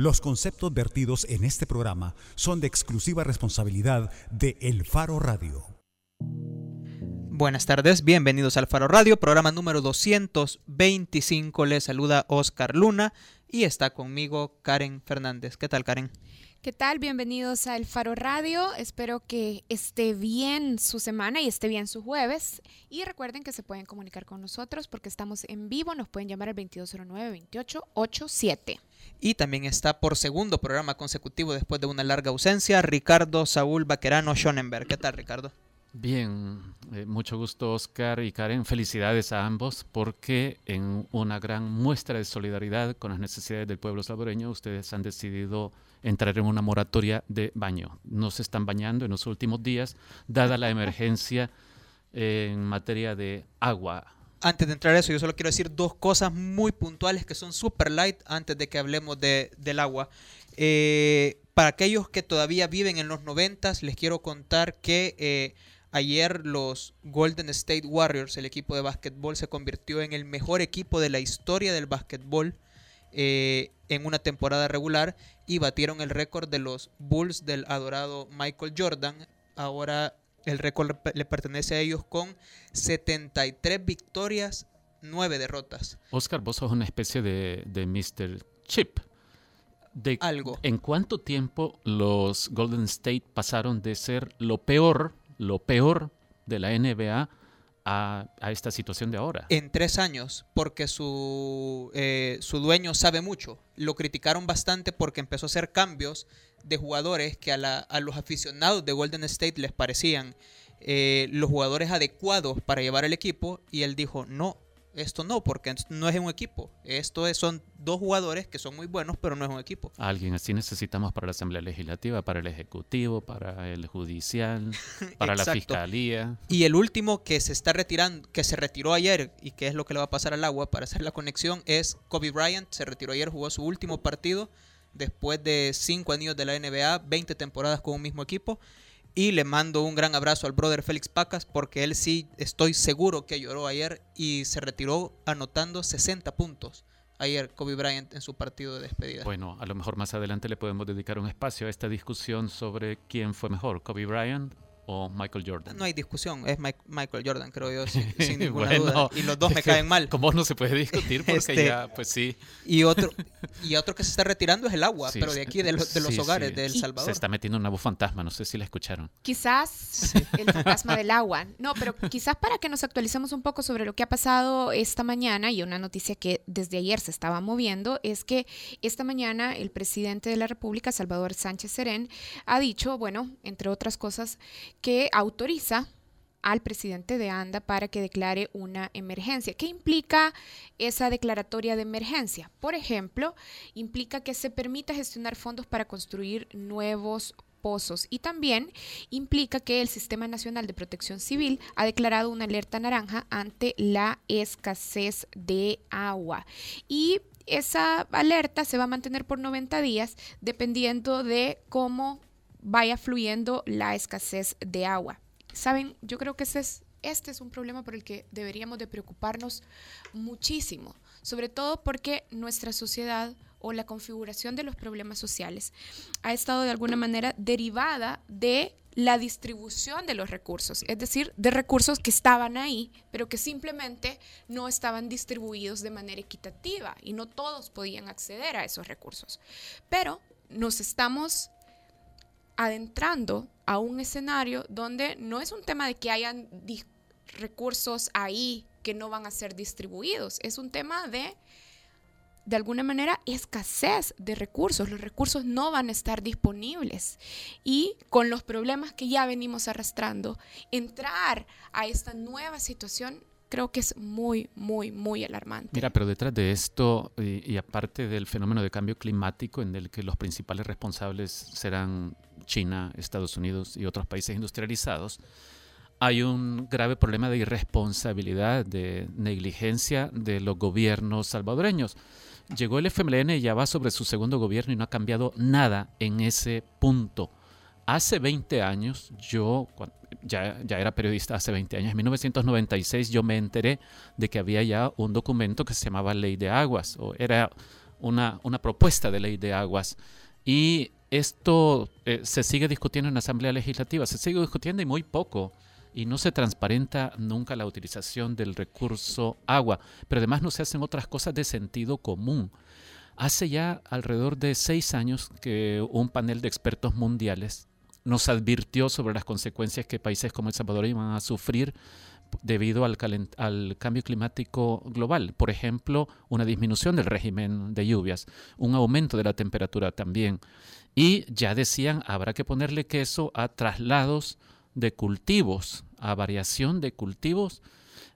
Los conceptos vertidos en este programa son de exclusiva responsabilidad de El Faro Radio. Buenas tardes, bienvenidos al Faro Radio, programa número 225. Les saluda Oscar Luna y está conmigo Karen Fernández. ¿Qué tal, Karen? ¿Qué tal? Bienvenidos a El Faro Radio. Espero que esté bien su semana y esté bien su jueves. Y recuerden que se pueden comunicar con nosotros porque estamos en vivo. Nos pueden llamar al 2209-2887. Y también está por segundo programa consecutivo después de una larga ausencia, Ricardo Saúl Baquerano Schonenberg. ¿Qué tal, Ricardo? Bien, eh, mucho gusto Oscar y Karen. Felicidades a ambos porque en una gran muestra de solidaridad con las necesidades del pueblo salvadoreño ustedes han decidido entrar en una moratoria de baño. No se están bañando en los últimos días, dada la emergencia en materia de agua. Antes de entrar a eso, yo solo quiero decir dos cosas muy puntuales que son super light antes de que hablemos de, del agua. Eh, para aquellos que todavía viven en los noventas, les quiero contar que eh, Ayer los Golden State Warriors, el equipo de básquetbol, se convirtió en el mejor equipo de la historia del básquetbol eh, en una temporada regular y batieron el récord de los Bulls del adorado Michael Jordan. Ahora el récord le pertenece a ellos con 73 victorias, 9 derrotas. Oscar, vos sos una especie de, de Mr. Chip. De, Algo. ¿En cuánto tiempo los Golden State pasaron de ser lo peor lo peor de la NBA a, esta situación de ahora. En tres años, porque su, eh, su dueño sabe mucho. Lo criticaron bastante porque empezó a hacer cambios de jugadores que a, los aficionados de Golden State les parecían eh, los jugadores adecuados para llevar el equipo y él dijo, no, esto no, porque no es un equipo. Esto es, son dos jugadores que son muy buenos, pero no es un equipo. Alguien así necesitamos para la Asamblea Legislativa, para el Ejecutivo, para el Judicial, para la Fiscalía. Y el último que se está retirando, que se retiró ayer y que es lo que le va a pasar al agua para hacer la conexión es Kobe Bryant. Se retiró ayer, jugó su último partido después de cinco años de la NBA, 20 temporadas con un mismo equipo. Y le mando un gran abrazo al brother Félix Pacas porque él sí estoy seguro que lloró ayer y se retiró anotando 60 puntos ayer Kobe Bryant en su partido de despedida. Bueno, a lo mejor más adelante le podemos dedicar un espacio a esta discusión sobre quién fue mejor, Kobe Bryant Michael Jordan? No hay discusión, es Michael Jordan, creo yo, sin, ninguna duda. Y los dos me caen mal. Como no se puede discutir porque este, ya, pues sí. Y otro, y otro que se está retirando es el agua, pero de aquí, de, los hogares de El Salvador. Se está metiendo un nuevo fantasma, no sé si la escucharon. Quizás el fantasma del agua. No, pero quizás para que nos actualicemos un poco sobre lo que ha pasado esta mañana y una noticia que desde ayer se estaba moviendo es que esta mañana el presidente de la República, Salvador Sánchez Serén, ha dicho, bueno, entre otras cosas, que autoriza al presidente de ANDA para que declare una emergencia. ¿Qué implica esa declaratoria de emergencia? Por ejemplo, implica que se permita gestionar fondos para construir nuevos pozos y también implica que el Sistema Nacional de Protección Civil ha declarado una alerta naranja ante la escasez de agua. Y esa alerta se va a mantener por 90 días dependiendo de cómo vaya fluyendo la escasez de agua. Saben, yo creo que este es, este es un problema por el que deberíamos de preocuparnos muchísimo, sobre todo porque nuestra sociedad o la configuración de los problemas sociales ha estado de alguna manera derivada de la distribución de los recursos, es decir, de recursos que estaban ahí, pero que simplemente no estaban distribuidos de manera equitativa y no todos podían acceder a esos recursos. Pero nos estamos adentrando a un escenario donde no es un tema de que hayan recursos ahí que no van a ser distribuidos, es un tema de, de alguna manera, escasez de recursos. Los recursos no van a estar disponibles. Y con los problemas que ya venimos arrastrando, entrar a esta nueva situación creo que es muy, muy, muy alarmante. Mira, pero detrás de esto, y, aparte del fenómeno de cambio climático, en el que los principales responsables serán China, Estados Unidos y otros países industrializados, hay un grave problema de irresponsabilidad, de negligencia de los gobiernos salvadoreños. Llegó el FMLN y ya va sobre su segundo gobierno y no ha cambiado nada en ese punto. Hace 20 años, yo ya, ya era periodista hace 20 años, en 1996 yo me enteré de que había ya un documento que se llamaba Ley de Aguas, o era una, una propuesta de ley de aguas. Y esto eh, se sigue discutiendo en la Asamblea Legislativa, se sigue discutiendo y muy poco. Y no se transparenta nunca la utilización del recurso agua, pero además no se hacen otras cosas de sentido común. Hace ya alrededor de seis años que un panel de expertos mundiales nos advirtió sobre las consecuencias que países como El Salvador iban a sufrir debido al, cambio climático global. Por ejemplo, una disminución del régimen de lluvias, un aumento de la temperatura también. Y ya decían, habrá que ponerle queso a traslados de cultivos, a variación de cultivos.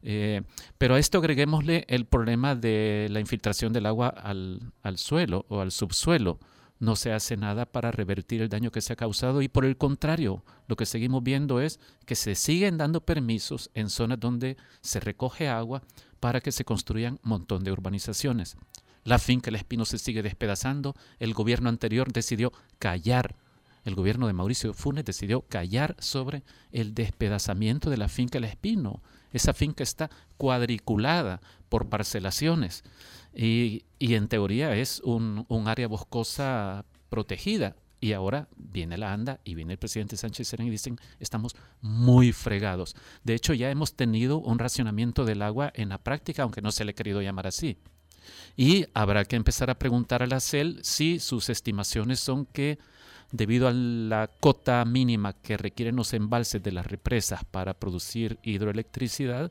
Eh, pero a esto agreguémosle el problema de la infiltración del agua al suelo o al subsuelo no se hace nada para revertir el daño que se ha causado y por el contrario, lo que seguimos viendo es que se siguen dando permisos en zonas donde se recoge agua para que se construyan un montón de urbanizaciones. La finca El Espino se sigue despedazando, el gobierno anterior decidió callar, el gobierno de Mauricio Funes decidió callar sobre el despedazamiento de la finca El Espino. Esa finca está cuadriculada por parcelaciones. Y, en teoría es un, área boscosa protegida. Y ahora viene la ANDA y viene el presidente Sánchez Serén y dicen, estamos muy fregados. De hecho, ya hemos tenido un racionamiento del agua en la práctica, aunque no se le ha querido llamar así. Y habrá que empezar a preguntar a la CEL si sus estimaciones son que debido a la cota mínima que requieren los embalses de las represas para producir hidroelectricidad,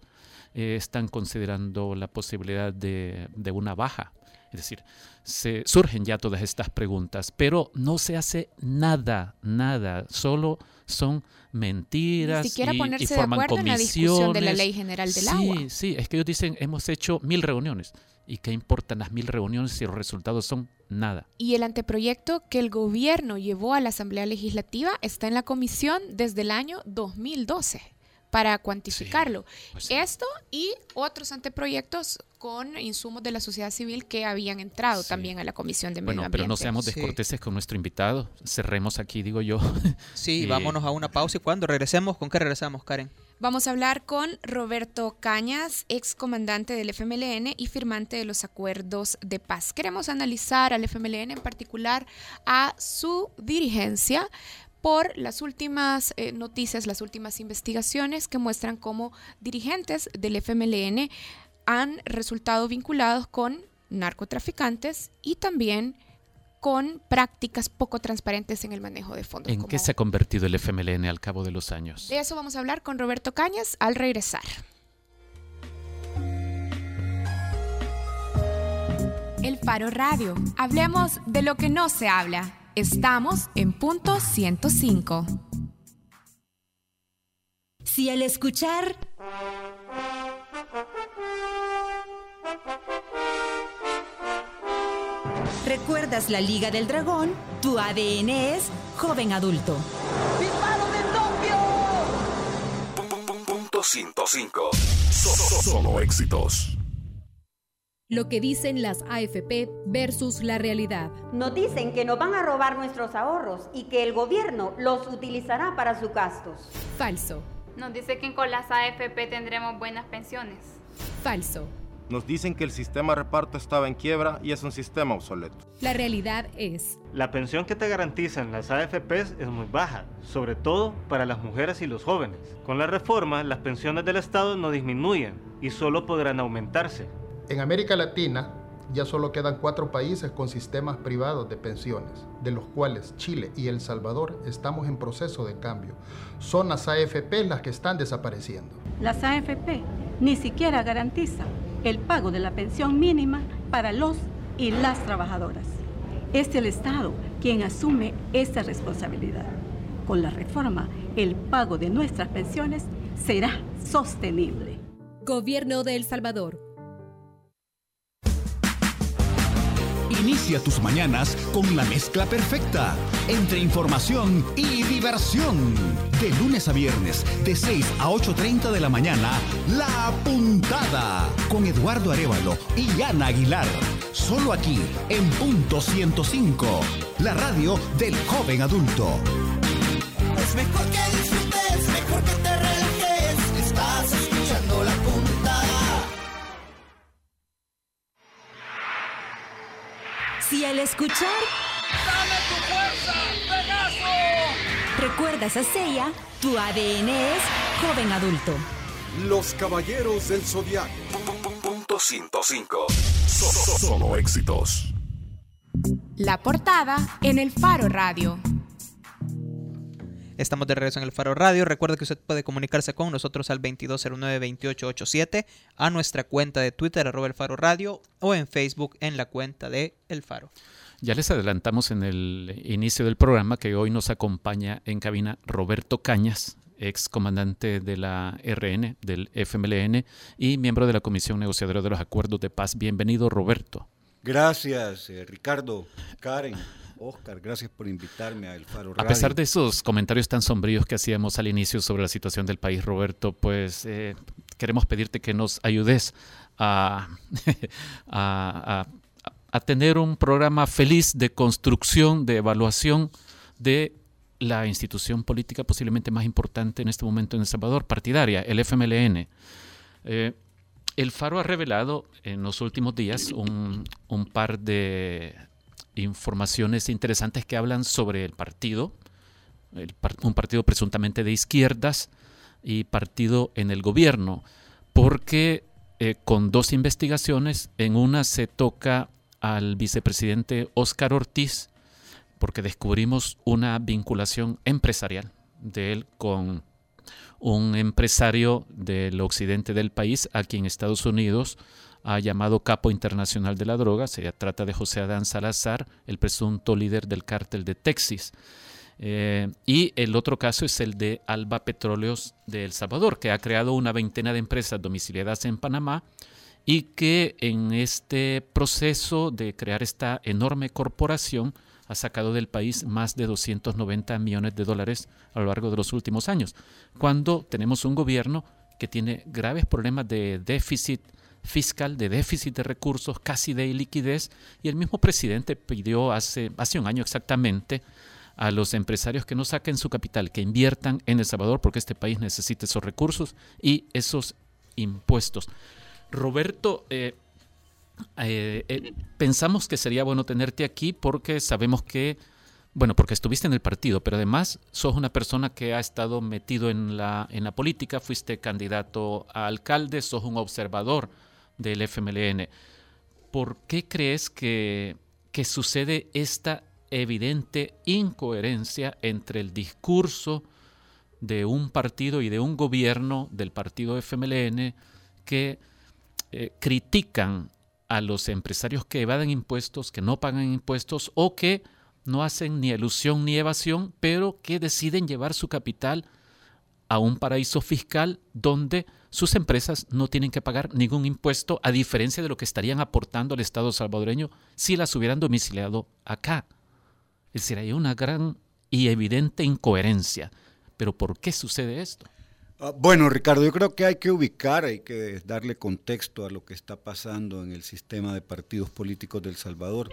eh, están considerando la posibilidad de, una baja. Es decir, se, surgen ya todas estas preguntas, pero no se hace nada, nada, solo son mentiras. Ni siquiera ponerse de acuerdo en la discusión de la ley general del agua. Sí, sí, es que ellos dicen, hemos hecho mil reuniones. ¿Y qué importan las mil reuniones si los resultados son nada? Y el anteproyecto que el gobierno llevó a la Asamblea Legislativa está en la comisión desde el año 2012 para cuantificarlo. Pues Esto y otros anteproyectos con insumos de la sociedad civil que habían entrado también a la Comisión de Medio bueno, Pero no seamos descorteses con nuestro invitado. Cerremos aquí, digo yo. Sí, vámonos a una pausa y cuando regresemos, ¿con qué regresamos, Karen? Vamos a hablar con Roberto Cañas, ex comandante del FMLN y firmante de los acuerdos de paz. Queremos analizar al FMLN, en particular a su dirigencia, por las últimas eh, noticias, las últimas investigaciones que muestran cómo dirigentes del FMLN han resultado vinculados con narcotraficantes y también con prácticas poco transparentes en el manejo de fondos. ¿En qué se ha convertido el FMLN al cabo de los años? De eso vamos a hablar con Roberto Cañas al regresar. El Faro Radio. Hablemos de lo que no se habla. Estamos en punto 105. Si al escuchar... ¿Recuerdas la Liga del Dragón? Tu ADN es joven adulto. ¡Disparo de Punto 105. Solo éxitos lo que dicen las AFP versus la realidad. Nos dicen que nos van a robar nuestros ahorros y que el gobierno los utilizará para sus gastos. Falso. Nos dice que con las AFP tendremos buenas pensiones. Falso. Nos dicen que el sistema de reparto estaba en quiebra y es un sistema obsoleto. La realidad es... La pensión que te garantizan las AFPs es muy baja, sobre todo para las mujeres y los jóvenes. Con la reforma, las pensiones del Estado no disminuyen y solo podrán aumentarse. En América Latina ya solo quedan cuatro países con sistemas privados de pensiones, de los cuales Chile y El Salvador estamos en proceso de cambio. Son las AFP las que están desapareciendo. Las AFP ni siquiera garantizan el pago de la pensión mínima para los y las trabajadoras. Es el Estado quien asume esta responsabilidad. Con la reforma, el pago de nuestras pensiones será sostenible. Gobierno de El Salvador Inicia tus mañanas con la mezcla perfecta entre información y diversión. De lunes a viernes, de 6 a 8.30 de la mañana, La Puntada con Eduardo Arevalo y Ana Aguilar. Solo aquí, en punto 105, la radio del joven adulto. Es mejor que disfrutes, mejor que te relajes. Estás escuchando la puntada. Y al escuchar... ¡Dame tu fuerza, Pegaso! Recuerdas a Seiya, tu ADN es joven adulto. Los Caballeros del Zodiaco. Punto 105. Solo éxitos. La portada en el Faro Radio. Estamos de regreso en el Faro Radio. Recuerda que usted puede comunicarse con nosotros al 2209-2887, a nuestra cuenta de Twitter, arroba el Faro Radio, o en Facebook en la cuenta de El Faro. Ya les adelantamos en el inicio del programa que hoy nos acompaña en cabina Roberto Cañas, ex comandante de la RN, del FMLN y miembro de la Comisión Negociadora de los Acuerdos de Paz. Bienvenido, Roberto. Gracias, eh, Ricardo, Karen. Oscar, gracias por invitarme a El Faro Radio. A pesar de esos comentarios tan sombríos que hacíamos al inicio sobre la situación del país, Roberto, pues eh, queremos pedirte que nos ayudes a, a, a, a tener un programa feliz de construcción, de evaluación de la institución política posiblemente más importante en este momento en El Salvador, partidaria, el FMLN. Eh, el Faro ha revelado en los últimos días un, un, par de informaciones interesantes que hablan sobre el partido, un partido presuntamente de izquierdas y partido en el gobierno, porque eh, con dos investigaciones, en una se toca al vicepresidente Óscar Ortiz, porque descubrimos una vinculación empresarial de él con un empresario del occidente del país, a quien Estados Unidos ha llamado capo internacional de la droga. Se trata de José Adán Salazar, el presunto líder del cártel de Texas. Eh, y el otro caso es el de Alba Petróleos de El Salvador, que ha creado una veintena de empresas domiciliadas en Panamá y que en este proceso de crear esta enorme corporación ha sacado del país más de 290 millones de dólares a lo largo de los últimos años, cuando tenemos un gobierno que tiene graves problemas de déficit fiscal, de déficit de recursos, casi de liquidez, y el mismo presidente pidió hace, hace un año exactamente a los empresarios que no saquen su capital, que inviertan en El Salvador, porque este país necesita esos recursos y esos impuestos. Roberto, eh, eh, eh, pensamos que sería bueno tenerte aquí porque sabemos que, bueno, porque estuviste en el partido, pero además sos una persona que ha estado metido en la, en la política, fuiste candidato a alcalde, sos un observador del FMLN. ¿Por qué crees que, que sucede esta evidente incoherencia entre el discurso de un partido y de un gobierno del partido FMLN que eh, critican a los empresarios que evaden impuestos, que no pagan impuestos o que no hacen ni ilusión ni evasión, pero que deciden llevar su capital a un paraíso fiscal donde sus empresas no tienen que pagar ningún impuesto, a diferencia de lo que estarían aportando al Estado salvadoreño si las hubieran domiciliado acá. Es decir, hay una gran y evidente incoherencia. Pero ¿por qué sucede esto? Ah, bueno, Ricardo, yo creo que hay que ubicar, hay que darle contexto a lo que está pasando en el sistema de partidos políticos del Salvador.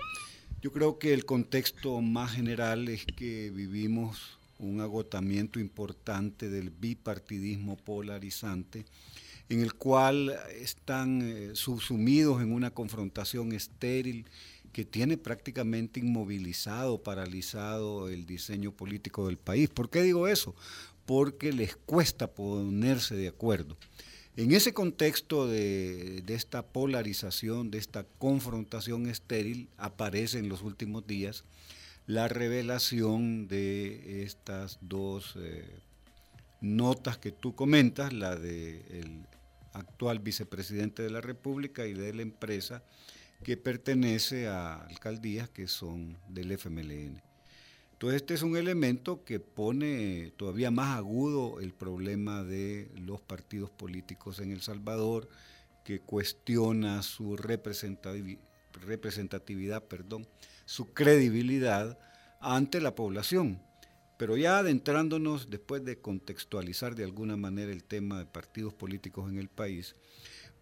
Yo creo que el contexto más general es que vivimos un agotamiento importante del bipartidismo polarizante, en el cual están eh, subsumidos en una confrontación estéril que tiene prácticamente inmovilizado, paralizado el diseño político del país. ¿Por qué digo eso? porque les cuesta ponerse de acuerdo. En ese contexto de, esta polarización, de esta confrontación estéril, aparece en los últimos días la revelación de estas dos eh, notas que tú comentas, la del actual vicepresidente de la República y de la empresa que pertenece a alcaldías que son del FMLN. Entonces este es un elemento que pone todavía más agudo el problema de los partidos políticos en El Salvador, que cuestiona su representatividad, perdón, su credibilidad ante la población. Pero ya adentrándonos, después de contextualizar de alguna manera el tema de partidos políticos en el país,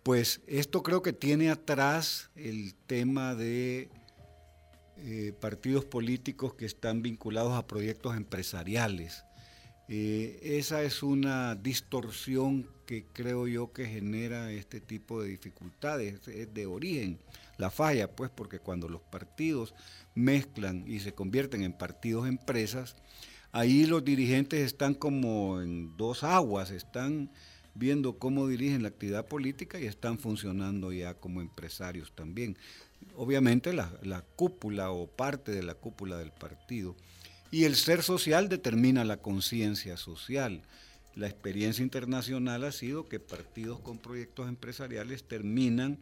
pues esto creo que tiene atrás el tema de eh, partidos políticos que están vinculados a proyectos empresariales. Eh, esa es una distorsión que creo yo que genera este tipo de dificultades, es de origen la falla, pues porque cuando los partidos mezclan y se convierten en partidos empresas, ahí los dirigentes están como en dos aguas, están viendo cómo dirigen la actividad política y están funcionando ya como empresarios también. Obviamente la, la cúpula o parte de la cúpula del partido. Y el ser social determina la conciencia social. La experiencia internacional ha sido que partidos con proyectos empresariales terminan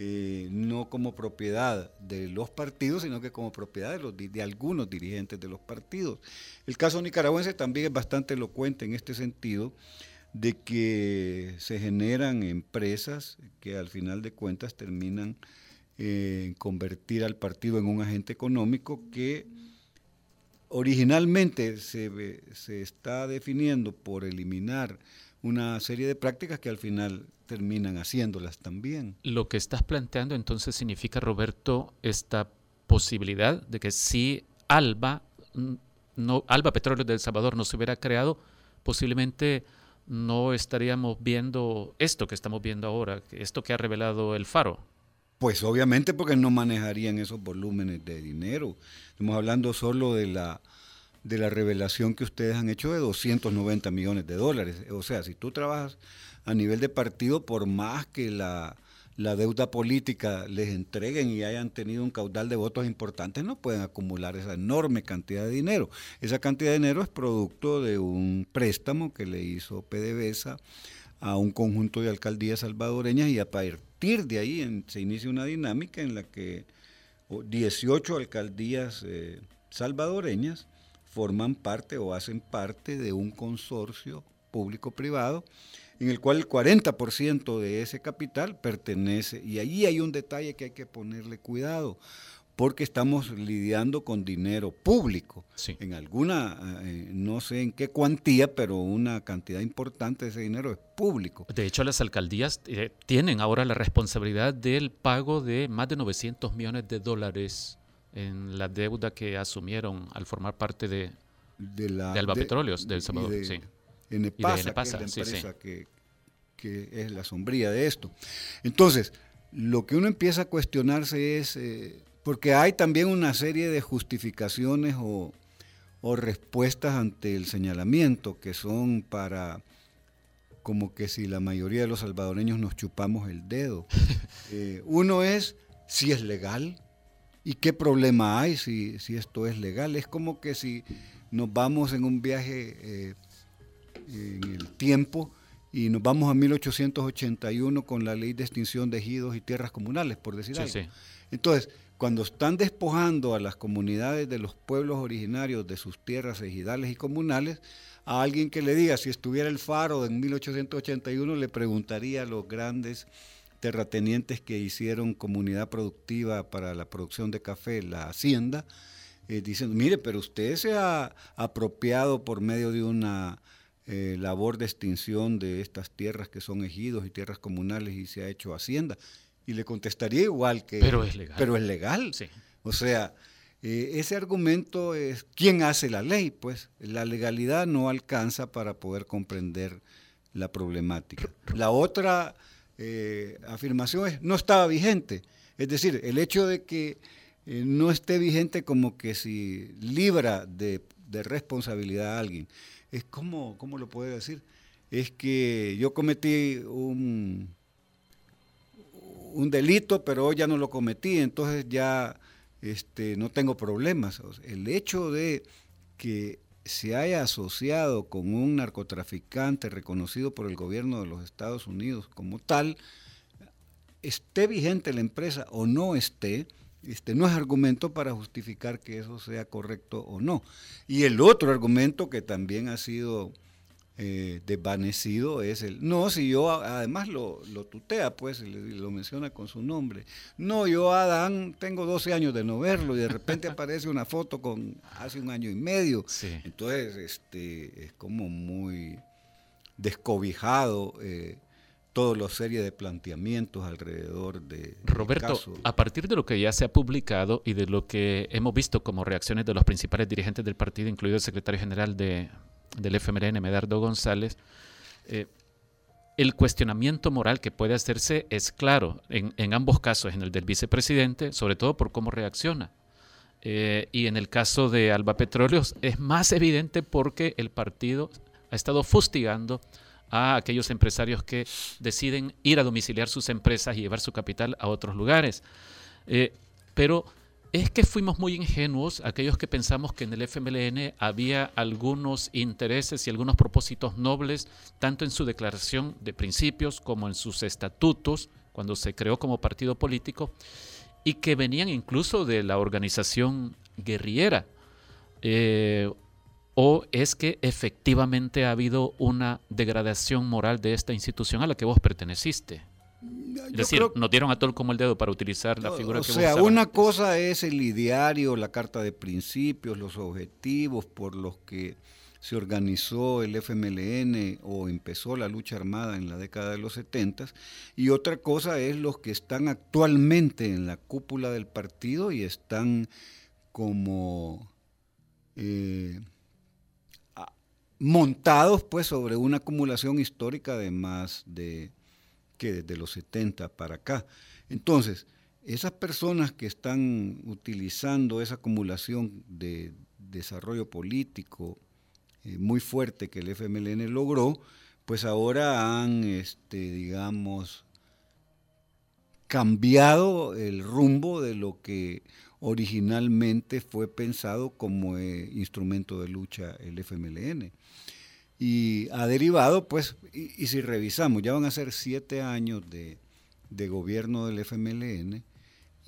eh, no como propiedad de los partidos, sino que como propiedad de, algunos dirigentes de los partidos. El caso nicaragüense también es bastante elocuente en este sentido, de que se generan empresas que al final de cuentas terminan eh, en convertir al partido en un agente económico que originalmente se, se está definiendo por eliminar una serie de prácticas que al final terminan haciéndolas también. Lo que estás planteando entonces significa, Roberto, esta posibilidad de que si Alba, no, Alba Petróleo de El Salvador no se hubiera creado, posiblemente no estaríamos viendo esto que estamos viendo ahora, esto que ha revelado el Faro. Pues obviamente porque no manejarían esos volúmenes de dinero. Estamos hablando solo de la, de la revelación que ustedes han hecho de 290 millones de dólares. O sea, si tú trabajas a nivel de partido, por más que la, la deuda política les entreguen y hayan tenido un caudal de votos importantes, no pueden acumular esa enorme cantidad de dinero. Esa cantidad de dinero es producto de un préstamo que le hizo PDVSA a un conjunto de alcaldías salvadoreñas y a partir de ahí se inicia una dinámica en la que 18 alcaldías eh, salvadoreñas forman parte o hacen parte de un consorcio público-privado en el cual el 40% de ese capital pertenece, y ahí hay un detalle que hay que ponerle cuidado, porque estamos lidiando con dinero público. En alguna, eh, no sé en qué cuantía, pero una cantidad importante de ese dinero es público. De hecho, las alcaldías eh, tienen ahora la responsabilidad del pago de más de 900 millones de dólares en la deuda que asumieron al formar parte de, de, la, Alba Petróleos del Salvador. sí en EPASA, que es la empresa que, es la sombría de esto. Entonces, lo que uno empieza a cuestionarse es, eh, porque hay también una serie de justificaciones o, respuestas ante el señalamiento que son para como que si la mayoría de los salvadoreños nos chupamos el dedo. Eh, uno es si es legal y qué problema hay si, si, esto es legal. Es como que si nos vamos en un viaje eh, en el tiempo y nos vamos a 1881 con la ley de extinción de ejidos y tierras comunales, por decir algo. Entonces, cuando están despojando a las comunidades de los pueblos originarios de sus tierras ejidales y comunales, a alguien que le diga, si estuviera el faro en 1881, le preguntaría a los grandes terratenientes que hicieron comunidad productiva para la producción de café, la hacienda, eh, diciendo, mire, pero usted se ha apropiado por medio de una eh, labor de extinción de estas tierras que son ejidos y tierras comunales y se ha hecho hacienda. Y le contestaría igual que... Pero es legal. Pero es legal. Sí. O sea, eh, ese argumento es, ¿quién hace la ley? Pues la legalidad no alcanza para poder comprender la problemática. La otra eh, afirmación es, no estaba vigente. Es decir, el hecho de que no esté vigente como que si libra de, de responsabilidad a alguien es como, ¿cómo lo puedo decir? Es que yo cometí un, un delito, pero hoy ya no lo cometí, entonces ya este, no tengo problemas. el hecho de que se haya asociado con un narcotraficante reconocido por el gobierno de los Estados Unidos como tal, esté vigente la empresa o no esté, este, no es argumento para justificar que eso sea correcto o no. Y el otro argumento que también ha sido eh, desvanecido es el, no, si yo además lo, tutea, pues lo menciona con su nombre. No, yo Adán tengo 12 años de no verlo y de repente aparece una foto con hace un año y medio. Entonces, este, es como muy descobijado. Eh, toda la serie de planteamientos alrededor de Roberto, a partir de lo que ya se ha publicado y de lo que hemos visto como reacciones de los principales dirigentes del partido, incluido el secretario general de, del FMRN, Medardo González, eh, el cuestionamiento moral que puede hacerse es claro en, en ambos casos, en el del vicepresidente, sobre todo por cómo reacciona. Eh, y en el caso de Alba Petróleos es más evidente porque el partido ha estado fustigando a aquellos empresarios que deciden ir a domiciliar sus empresas y llevar su capital a otros lugares. Eh, pero es que fuimos muy ingenuos aquellos que pensamos que en el FMLN había algunos intereses y algunos propósitos nobles, tanto en su declaración de principios como en sus estatutos, cuando se creó como partido político, y que venían incluso de la organización guerrillera. Eh, ¿O es que efectivamente ha habido una degradación moral de esta institución a la que vos perteneciste? Es decir, nos dieron a todo como el dedo para utilizar la figura o que sea, vos una cosa es el ideario, la carta de principios, los objetivos por los que se organizó el FMLN o empezó la lucha armada en la década de los 70 y otra cosa es los que están actualmente en la cúpula del partido y están como eh, montados pues sobre una acumulación histórica de más de que desde los 70 para acá. Entonces, esas personas que están utilizando esa acumulación de desarrollo político eh, muy fuerte que el FMLN logró, pues ahora han, este, digamos, cambiado el rumbo de lo que originalmente fue pensado como eh, instrumento de lucha el FMLN. Y ha derivado, pues, y, y si revisamos, ya van a ser siete años de, de gobierno del FMLN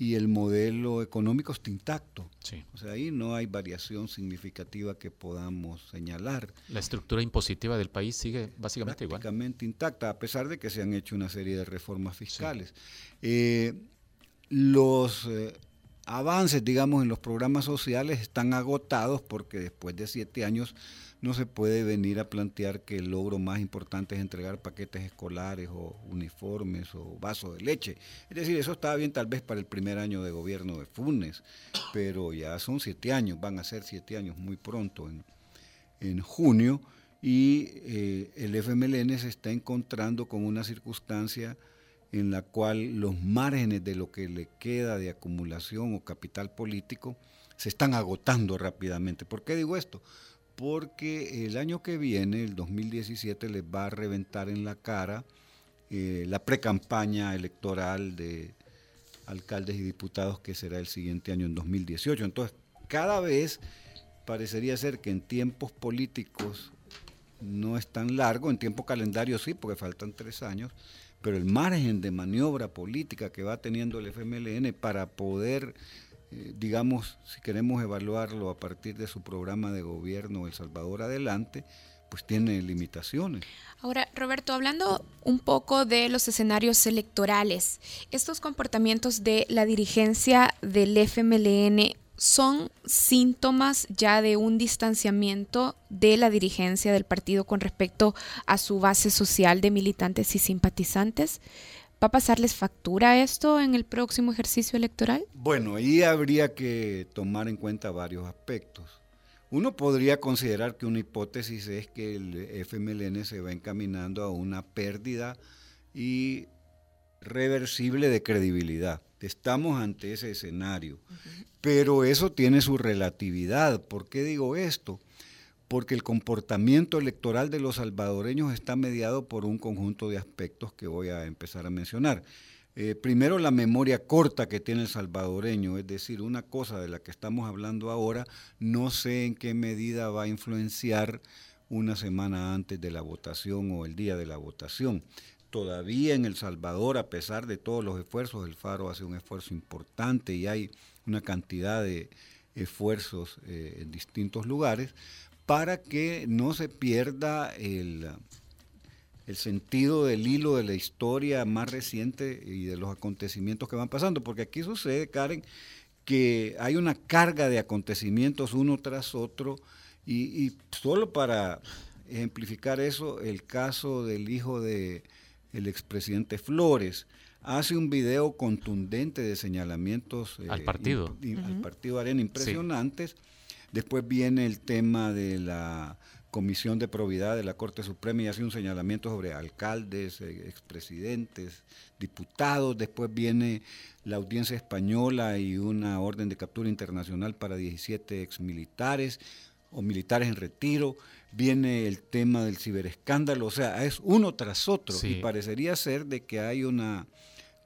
y el modelo económico está intacto. O sea, ahí no hay variación significativa que podamos señalar. La estructura impositiva del país sigue básicamente igual. Prácticamente intacta, a pesar de que se han hecho una serie de reformas fiscales. Eh, los eh, avances, digamos, en los programas sociales están agotados porque después de siete años no se puede venir a plantear que el logro más importante es entregar paquetes escolares o uniformes o vasos de leche. Es decir, eso estaba bien tal vez para el primer año de gobierno de Funes, pero ya son siete años, van a ser siete años muy pronto, en, en junio, y eh, el FMLN se está encontrando con una circunstancia en la cual los márgenes de lo que le queda de acumulación o capital político se están agotando rápidamente. ¿Por qué digo esto? Porque el año que viene, el 2017, les va a reventar en la cara eh, la precampaña electoral de alcaldes y diputados que será el siguiente año, en 2018. Entonces, cada vez parecería ser que en tiempos políticos no es tan largo, en tiempo calendario sí, porque faltan tres años, pero el margen de maniobra política que va teniendo el FMLN para poder, eh, digamos, si queremos evaluarlo a partir de su programa de gobierno El Salvador Adelante, pues tiene limitaciones. Ahora, Roberto, hablando un poco de los escenarios electorales, estos comportamientos de la dirigencia del FMLN son síntomas ya de un distanciamiento de la dirigencia del partido con respecto a su base social de militantes y simpatizantes. ¿Va a pasarles factura esto en el próximo ejercicio electoral? Bueno, ahí habría que tomar en cuenta varios aspectos. Uno podría considerar que una hipótesis es que el FMLN se va encaminando a una pérdida irreversible de credibilidad. Estamos ante ese escenario. Pero eso tiene su relatividad. ¿Por qué digo esto? Porque el comportamiento electoral de los salvadoreños está mediado por un conjunto de aspectos que voy a empezar a mencionar. Eh, primero, la memoria corta que tiene el salvadoreño, es decir, una cosa de la que estamos hablando ahora, no sé en qué medida va a influenciar una semana antes de la votación o el día de la votación. Todavía en El Salvador, a pesar de todos los esfuerzos, el Faro hace un esfuerzo importante y hay una cantidad de esfuerzos eh, en distintos lugares para que no se pierda el, el sentido del hilo de la historia más reciente y de los acontecimientos que van pasando, porque aquí sucede, Karen, que hay una carga de acontecimientos uno tras otro y, solo para ejemplificar eso, el caso del hijo de expresidente Flores hace un video contundente de señalamientos al partido, al partido Arena impresionantes, sí. Después viene el tema de la Comisión de Probidad de la Corte Suprema y hace un señalamiento sobre alcaldes, eh, expresidentes, diputados. Después viene la audiencia española y una orden de captura internacional para 17 exmilitares o militares en retiro. Viene el tema del ciberescándalo, o sea, es uno tras otro y parecería ser de que hay una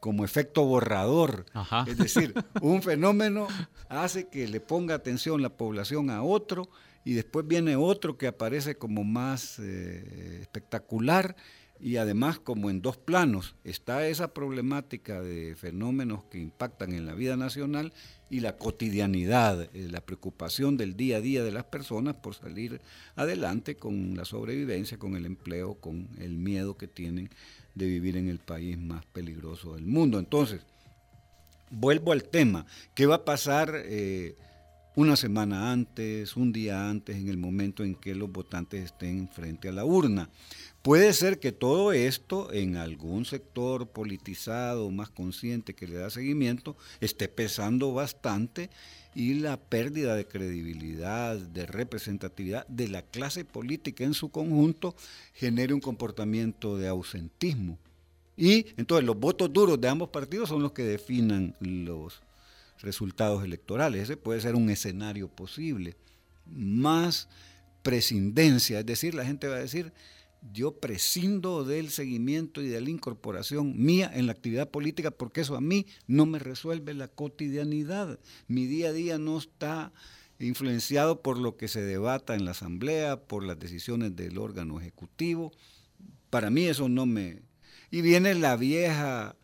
como efecto borrador. Es decir, un fenómeno hace que le ponga atención la población a otro y después viene otro que aparece como más eh, espectacular y además como en dos planos. Está esa problemática de fenómenos que impactan en la vida nacional y la cotidianidad, eh, la preocupación del día a día de las personas por salir adelante con la sobrevivencia, con el empleo, con el miedo que tienen de vivir en el país más peligroso del mundo. Entonces, vuelvo al tema, ¿qué va a pasar eh, una semana antes, un día antes, en el momento en que los votantes estén frente a la urna? Puede ser que todo esto en algún sector politizado, más consciente que le da seguimiento, esté pesando bastante y la pérdida de credibilidad, de representatividad de la clase política en su conjunto genere un comportamiento de ausentismo. Y entonces los votos duros de ambos partidos son los que definan los resultados electorales. Ese puede ser un escenario posible. Más prescindencia, es decir, la gente va a decir, yo prescindo del seguimiento y de la incorporación mía en la actividad política porque eso a mí no me resuelve la cotidianidad. Mi día a día no está influenciado por lo que se debata en la asamblea, por las decisiones del órgano ejecutivo. Para mí eso no me... Y viene la vieja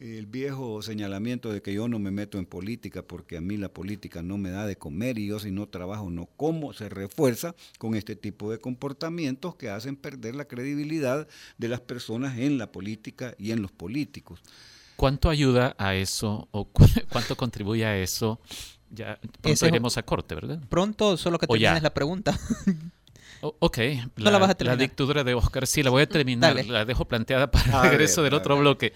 el viejo señalamiento de que yo no me meto en política porque a mí la política no me da de comer y yo si no trabajo no como, se refuerza con este tipo de comportamientos que hacen perder la credibilidad de las personas en la política y en los políticos. ¿Cuánto ayuda a eso o cuánto contribuye a eso? Ya pronto iremos a corte, ¿verdad? Pronto, solo que termines la pregunta. ok, la, dictadura de Oscar, sí, la voy a terminar, la dejo planteada para el regreso del otro bloque.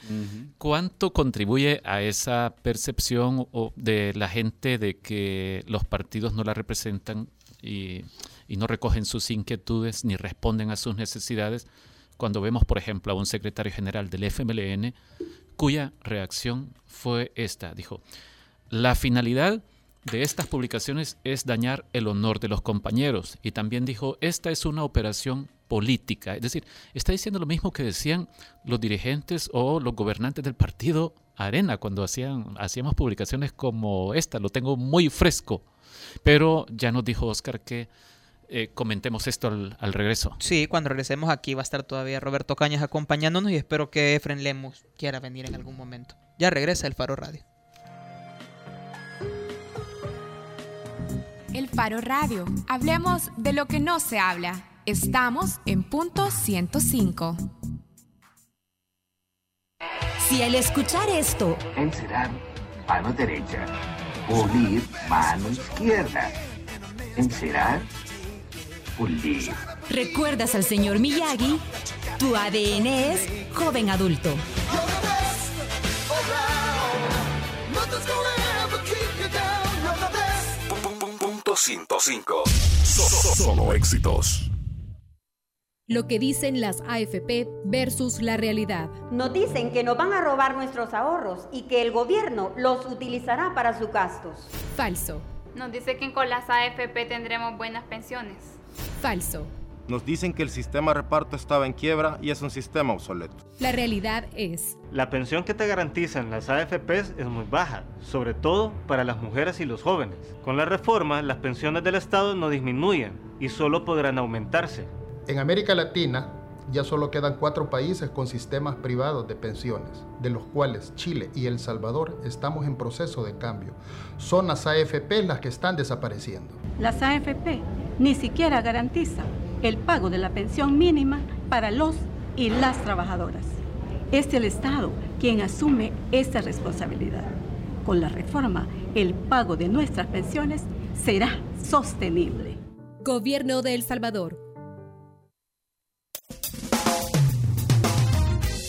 ¿Cuánto contribuye a esa percepción de la gente de que los partidos no la representan y, y no recogen sus inquietudes ni responden a sus necesidades? Cuando vemos, por ejemplo, a un secretario general del FMLN cuya reacción fue esta, dijo, la finalidad de estas publicaciones es dañar el honor de los compañeros. Y también dijo, esta es una operación política. Es decir, está diciendo lo mismo que decían los dirigentes o los gobernantes del partido Arena cuando hacían, hacíamos publicaciones como esta. Lo tengo muy fresco. Pero ya nos dijo Oscar que eh, comentemos esto al, al, regreso. Sí, cuando regresemos aquí va a estar todavía Roberto Cañas acompañándonos y espero que Efren Lemus quiera venir en algún momento. Ya regresa el Faro Radio. Faro Radio. Hablemos de lo que no se habla. Estamos en punto 105. Si al escuchar esto, encerar mano derecha, pulir mano izquierda, encerar, pulir. ¿Recuerdas al señor Miyagi? Tu ADN es joven adulto. 105. Solo éxitos. Lo que dicen las AFP versus la realidad. Nos dicen que nos van a robar nuestros ahorros y que el gobierno los utilizará para sus gastos. Falso. Nos dice que con las AFP tendremos buenas pensiones. Falso. Nos dicen que el sistema de reparto estaba en quiebra y es un sistema obsoleto. La realidad es... La pensión que te garantizan las AFPs es muy baja, sobre todo para las mujeres y los jóvenes. Con la reforma, las pensiones del Estado no disminuyen y solo podrán aumentarse. En América Latina ya solo quedan cuatro países con sistemas privados de pensiones, de los cuales Chile y El Salvador estamos en proceso de cambio. Son las AFP las que están desapareciendo. Las AFP ni siquiera garantizan el pago de la pensión mínima para los y las trabajadoras. Es el Estado quien asume esta responsabilidad. Con la reforma, el pago de nuestras pensiones será sostenible. Gobierno de El Salvador.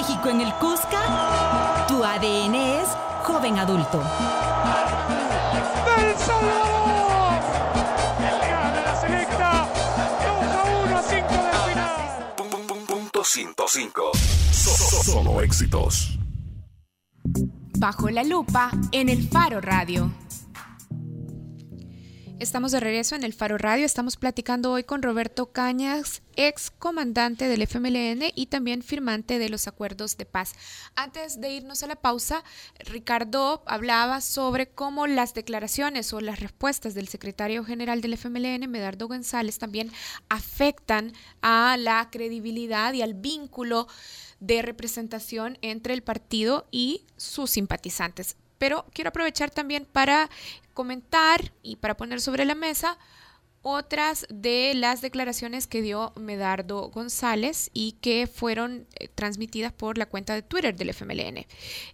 México en el Cusca, tu ADN es joven adulto. ¡Del Salvador! ¡El de la selecta! 2 a 1 a 5 del final. Punto 105. So- so- Solo éxitos. Bajo la lupa en el Faro Radio. Estamos de regreso en el Faro Radio. Estamos platicando hoy con Roberto Cañas, ex comandante del FMLN y también firmante de los acuerdos de paz. Antes de irnos a la pausa, Ricardo hablaba sobre cómo las declaraciones o las respuestas del secretario general del FMLN, Medardo González, también afectan a la credibilidad y al vínculo de representación entre el partido y sus simpatizantes. Pero quiero aprovechar también para comentar y para poner sobre la mesa otras de las declaraciones que dio Medardo González y que fueron eh, transmitidas por la cuenta de Twitter del FMLN.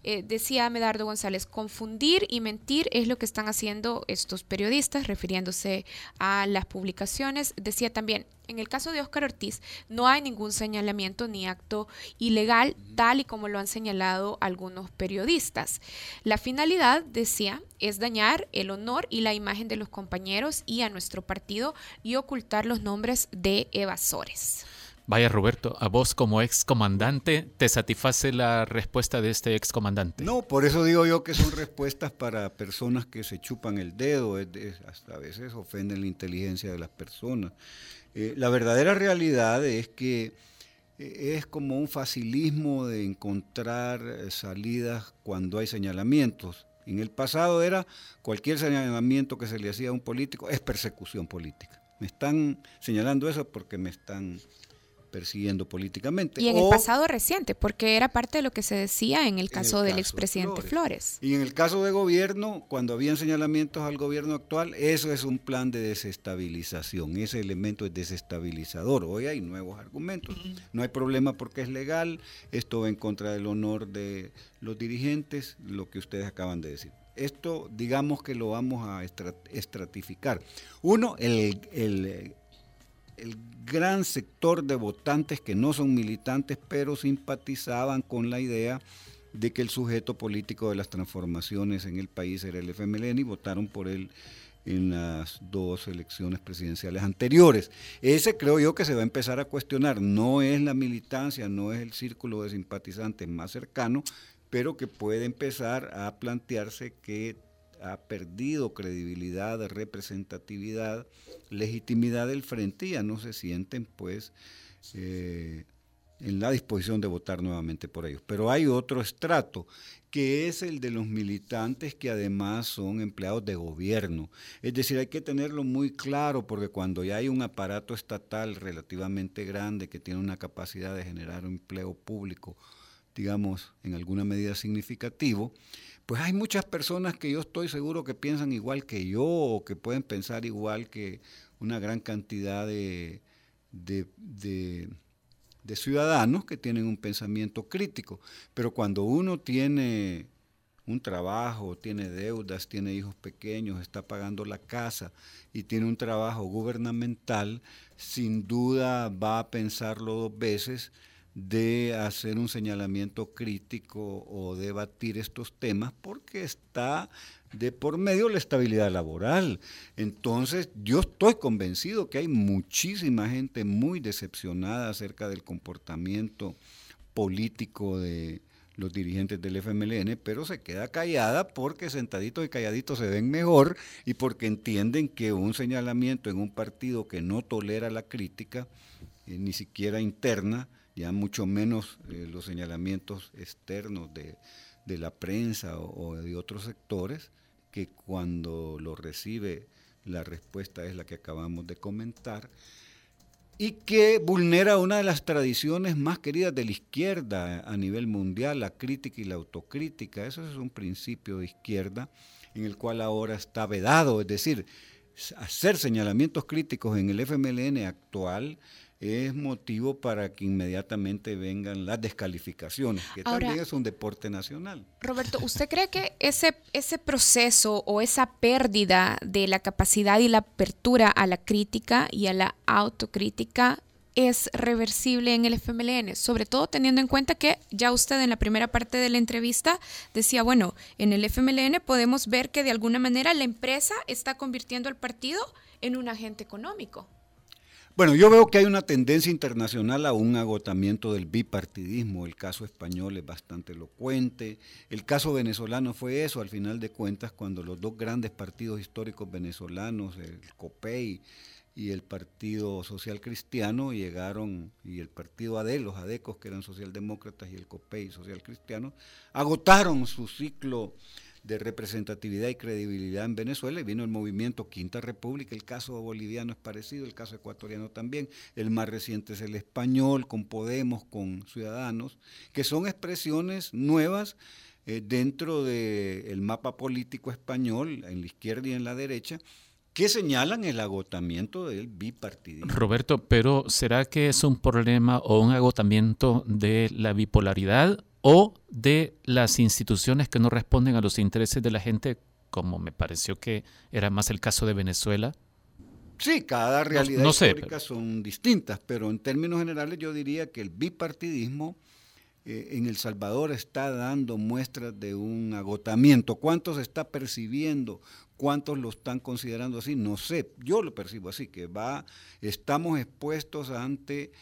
Eh, decía Medardo González, confundir y mentir es lo que están haciendo estos periodistas, refiriéndose a las publicaciones. Decía también, en el caso de Óscar Ortiz, no hay ningún señalamiento ni acto ilegal, tal y como lo han señalado algunos periodistas. La finalidad, decía, es dañar el honor y la imagen de los compañeros y a nuestro partido y ocultar los nombres de evasores. Vaya Roberto, a vos como ex comandante, ¿te satisface la respuesta de este ex comandante? No, por eso digo yo que son respuestas para personas que se chupan el dedo, es de- hasta a veces ofenden la inteligencia de las personas. Eh, la verdadera realidad es que eh, es como un facilismo de encontrar eh, salidas cuando hay señalamientos. En el pasado era cualquier señalamiento que se le hacía a un político es persecución política. Me están señalando eso porque me están persiguiendo políticamente. Y en el pasado reciente, porque era parte de lo que se decía en el caso del expresidente Flores. Y en el caso de gobierno, cuando habían señalamientos al gobierno actual, eso es un plan de desestabilización. Ese elemento es desestabilizador. Hoy hay nuevos argumentos. No hay problema porque es legal. Esto va en contra del honor de los dirigentes, lo que ustedes acaban de decir. Esto, digamos que lo vamos a estra- estratificar. Uno, el, el, el gran sector de votantes que no son militantes, pero simpatizaban con la idea de que el sujeto político de las transformaciones en el país era el FMLN y votaron por él en las dos elecciones presidenciales anteriores. Ese creo yo que se va a empezar a cuestionar. No es la militancia, no es el círculo de simpatizantes más cercano, pero que puede empezar a plantearse que ha perdido credibilidad, representatividad, legitimidad del frente y ya no se sienten pues eh, en la disposición de votar nuevamente por ellos. Pero hay otro estrato, que es el de los militantes que además son empleados de gobierno. Es decir, hay que tenerlo muy claro porque cuando ya hay un aparato estatal relativamente grande que tiene una capacidad de generar un empleo público, digamos, en alguna medida significativo, pues hay muchas personas que yo estoy seguro que piensan igual que yo o que pueden pensar igual que una gran cantidad de, de, de- de ciudadanos que tienen un pensamiento crítico. Pero cuando uno tiene un trabajo, tiene deudas, tiene hijos pequeños, está pagando la casa y tiene un trabajo gubernamental, sin duda va a pensarlo dos veces de hacer un señalamiento crítico o debatir estos temas porque está de por medio la estabilidad laboral. Entonces, yo estoy convencido que hay muchísima gente muy decepcionada acerca del comportamiento político de los dirigentes del FMLN, pero se queda callada porque sentaditos y calladitos se ven mejor y porque entienden que un señalamiento en un partido que no tolera la crítica, eh, ni siquiera interna, ya mucho menos eh, los señalamientos externos de, de la prensa o, o de otros sectores, que cuando lo recibe la respuesta es la que acabamos de comentar, y que vulnera una de las tradiciones más queridas de la izquierda a nivel mundial, la crítica y la autocrítica. Eso es un principio de izquierda en el cual ahora está vedado, es decir, hacer señalamientos críticos en el FMLN actual es motivo para que inmediatamente vengan las descalificaciones, que Ahora- también es un deporte nacional. Roberto, ¿usted cree que ese, ese proceso o esa pérdida de la capacidad y la apertura a la crítica y a la autocrítica es reversible en el FMLN? Sobre todo teniendo en cuenta que ya usted en la primera parte de la entrevista decía, bueno, en el FMLN podemos ver que de alguna manera la empresa está convirtiendo al partido en un agente económico. Bueno, yo veo que hay una tendencia internacional a un agotamiento del bipartidismo. El caso español es bastante elocuente. El caso venezolano fue eso, al final de cuentas, cuando los dos grandes partidos históricos venezolanos, el COPEI y el Partido Social Cristiano, llegaron, y el Partido ADE, los ADECOS, que eran socialdemócratas, y el COPEI, social cristiano, agotaron su ciclo de representatividad y credibilidad en Venezuela y vino el movimiento Quinta República, el caso boliviano es parecido, el caso ecuatoriano también, el más reciente es el español, con Podemos, con Ciudadanos, que son expresiones nuevas eh, dentro del mapa político español, en la izquierda y en la derecha, que señalan el agotamiento del bipartidismo. Roberto, pero ¿será que es un problema o un agotamiento de la bipolaridad o de las instituciones que no responden a los intereses de la gente, como me pareció que era más el caso de Venezuela? Sí, cada realidad no sé, histórica son distintas, pero en términos generales yo diría que el bipartidismo eh, en El Salvador está dando muestras de un agotamiento. ¿Cuántos está percibiendo? ¿Cuántos lo están considerando así? No sé, yo lo percibo así, que va, estamos expuestos ante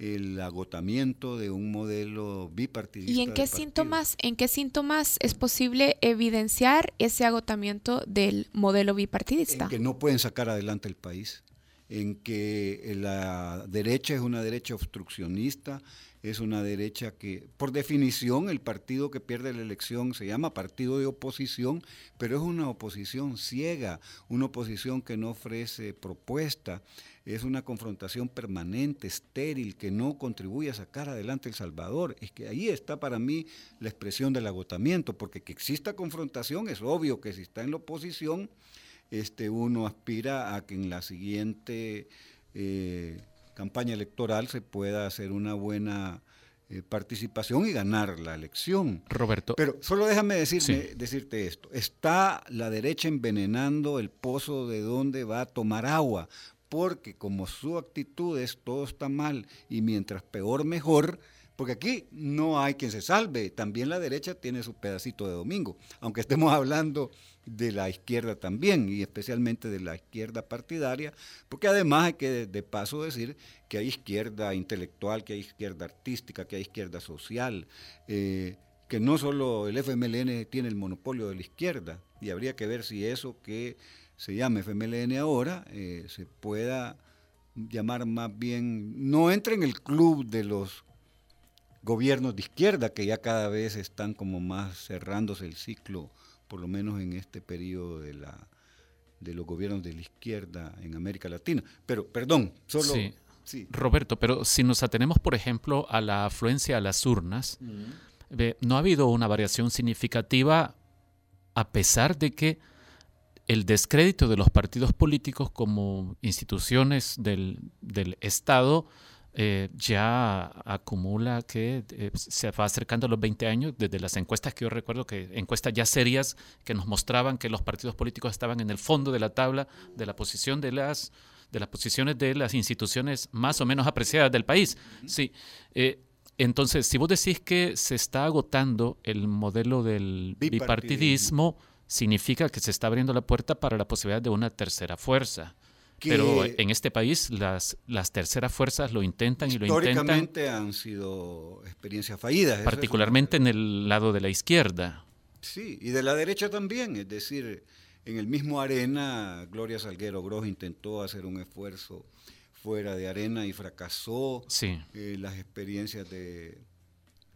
el agotamiento de un modelo bipartidista. ¿Y en qué síntomas, en qué síntomas es posible evidenciar ese agotamiento del modelo bipartidista? en que no pueden sacar adelante el país, en que la derecha es una derecha obstruccionista, es una derecha que, por definición, el partido que pierde la elección se llama partido de oposición, pero es una oposición ciega, una oposición que no ofrece propuesta, es una confrontación permanente, estéril, que no contribuye a sacar adelante El Salvador. Es que ahí está para mí la expresión del agotamiento, porque que exista confrontación es obvio que si está en la oposición, este, uno aspira a que en la siguiente eh, campaña electoral se pueda hacer una buena eh, participación y ganar la elección. Roberto. Pero solo déjame decirme, decirte esto. Está la derecha envenenando el pozo de donde va a tomar agua, porque como su actitud es todo está mal y mientras peor mejor, porque aquí no hay quien se salve, también la derecha tiene su pedacito de domingo, aunque estemos hablando de la izquierda también, y especialmente de la izquierda partidaria, porque además hay que de, paso decir que hay izquierda intelectual, que hay izquierda artística, que hay izquierda social, eh, que no solo el FMLN tiene el monopolio de la izquierda, y habría que ver si eso que se llama FMLN ahora eh, se pueda llamar más bien, no entra en el club de los gobiernos de izquierda que ya cada vez están como más cerrándose el ciclo, por lo menos en este periodo de la de los gobiernos de la izquierda en América Latina. Pero, perdón, solo... Sí. sí. Roberto, pero si nos atenemos, por ejemplo, a la afluencia a las urnas, no ha habido una variación significativa a pesar de que el descrédito de los partidos políticos como instituciones del, del Estado eh, ya acumula que eh, se va acercando a los 20 años, desde las encuestas que yo recuerdo, que encuestas ya serias que nos mostraban que los partidos políticos estaban en el fondo de la tabla de la posición de las de las posiciones de las instituciones más o menos apreciadas del país. Sí. eh, entonces, si vos decís que se está agotando el modelo del Bipartidismo. bipartidismo, significa que se está abriendo la puerta para la posibilidad de una tercera fuerza. Pero en este país las, las terceras fuerzas lo intentan y lo intentan, Históricamente han sido experiencias fallidas. es particularmente en el lado de la izquierda. Sí, y de la derecha también, es decir, en el mismo Arena, Gloria Salguero Gros intentó hacer un esfuerzo fuera de Arena y fracasó. Sí. Eh, las experiencias de,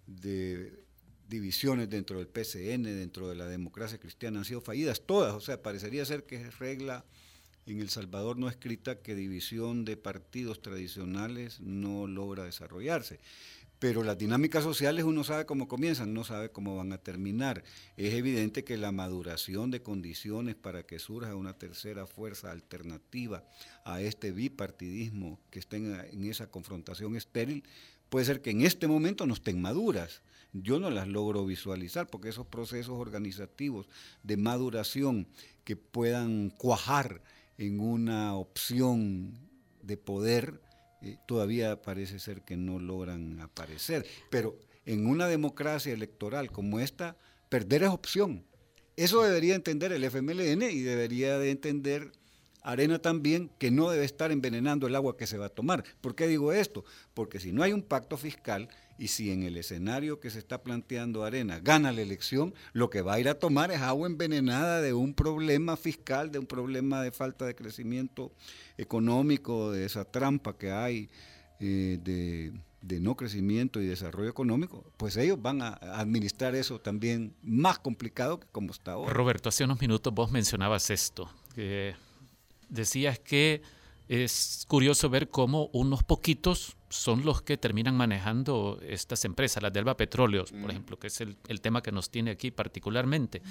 de divisiones dentro del PCN, dentro de la democracia cristiana, han sido fallidas todas. O sea, parecería ser que es regla en El Salvador no escrita que división de partidos tradicionales no logra desarrollarse. Pero las dinámicas sociales uno sabe cómo comienzan, no sabe cómo van a terminar. Es evidente que la maduración de condiciones para que surja una tercera fuerza alternativa a este bipartidismo que esté en, en esa confrontación estéril, puede ser que en este momento no estén maduras. Yo no las logro visualizar porque esos procesos organizativos de maduración que puedan cuajar en una opción de poder, eh, todavía parece ser que no logran aparecer. Pero en una democracia electoral como esta, perder es opción. Eso debería entender el FMLN y debería de entender Arena también que no debe estar envenenando el agua que se va a tomar. ¿Por qué digo esto? Porque si no hay un pacto fiscal y si en el escenario que se está planteando Arena gana la elección, lo que va a ir a tomar es agua envenenada de un problema fiscal, de un problema de falta de crecimiento económico, de esa trampa que hay eh, de, no crecimiento y desarrollo económico, pues ellos van a administrar eso también más complicado que como está ahora. Roberto, hace unos minutos vos mencionabas esto, decías que es curioso ver cómo unos poquitos son los que terminan manejando estas empresas, las de Alba Petróleos, por ejemplo, que es el, el, tema que nos tiene aquí particularmente.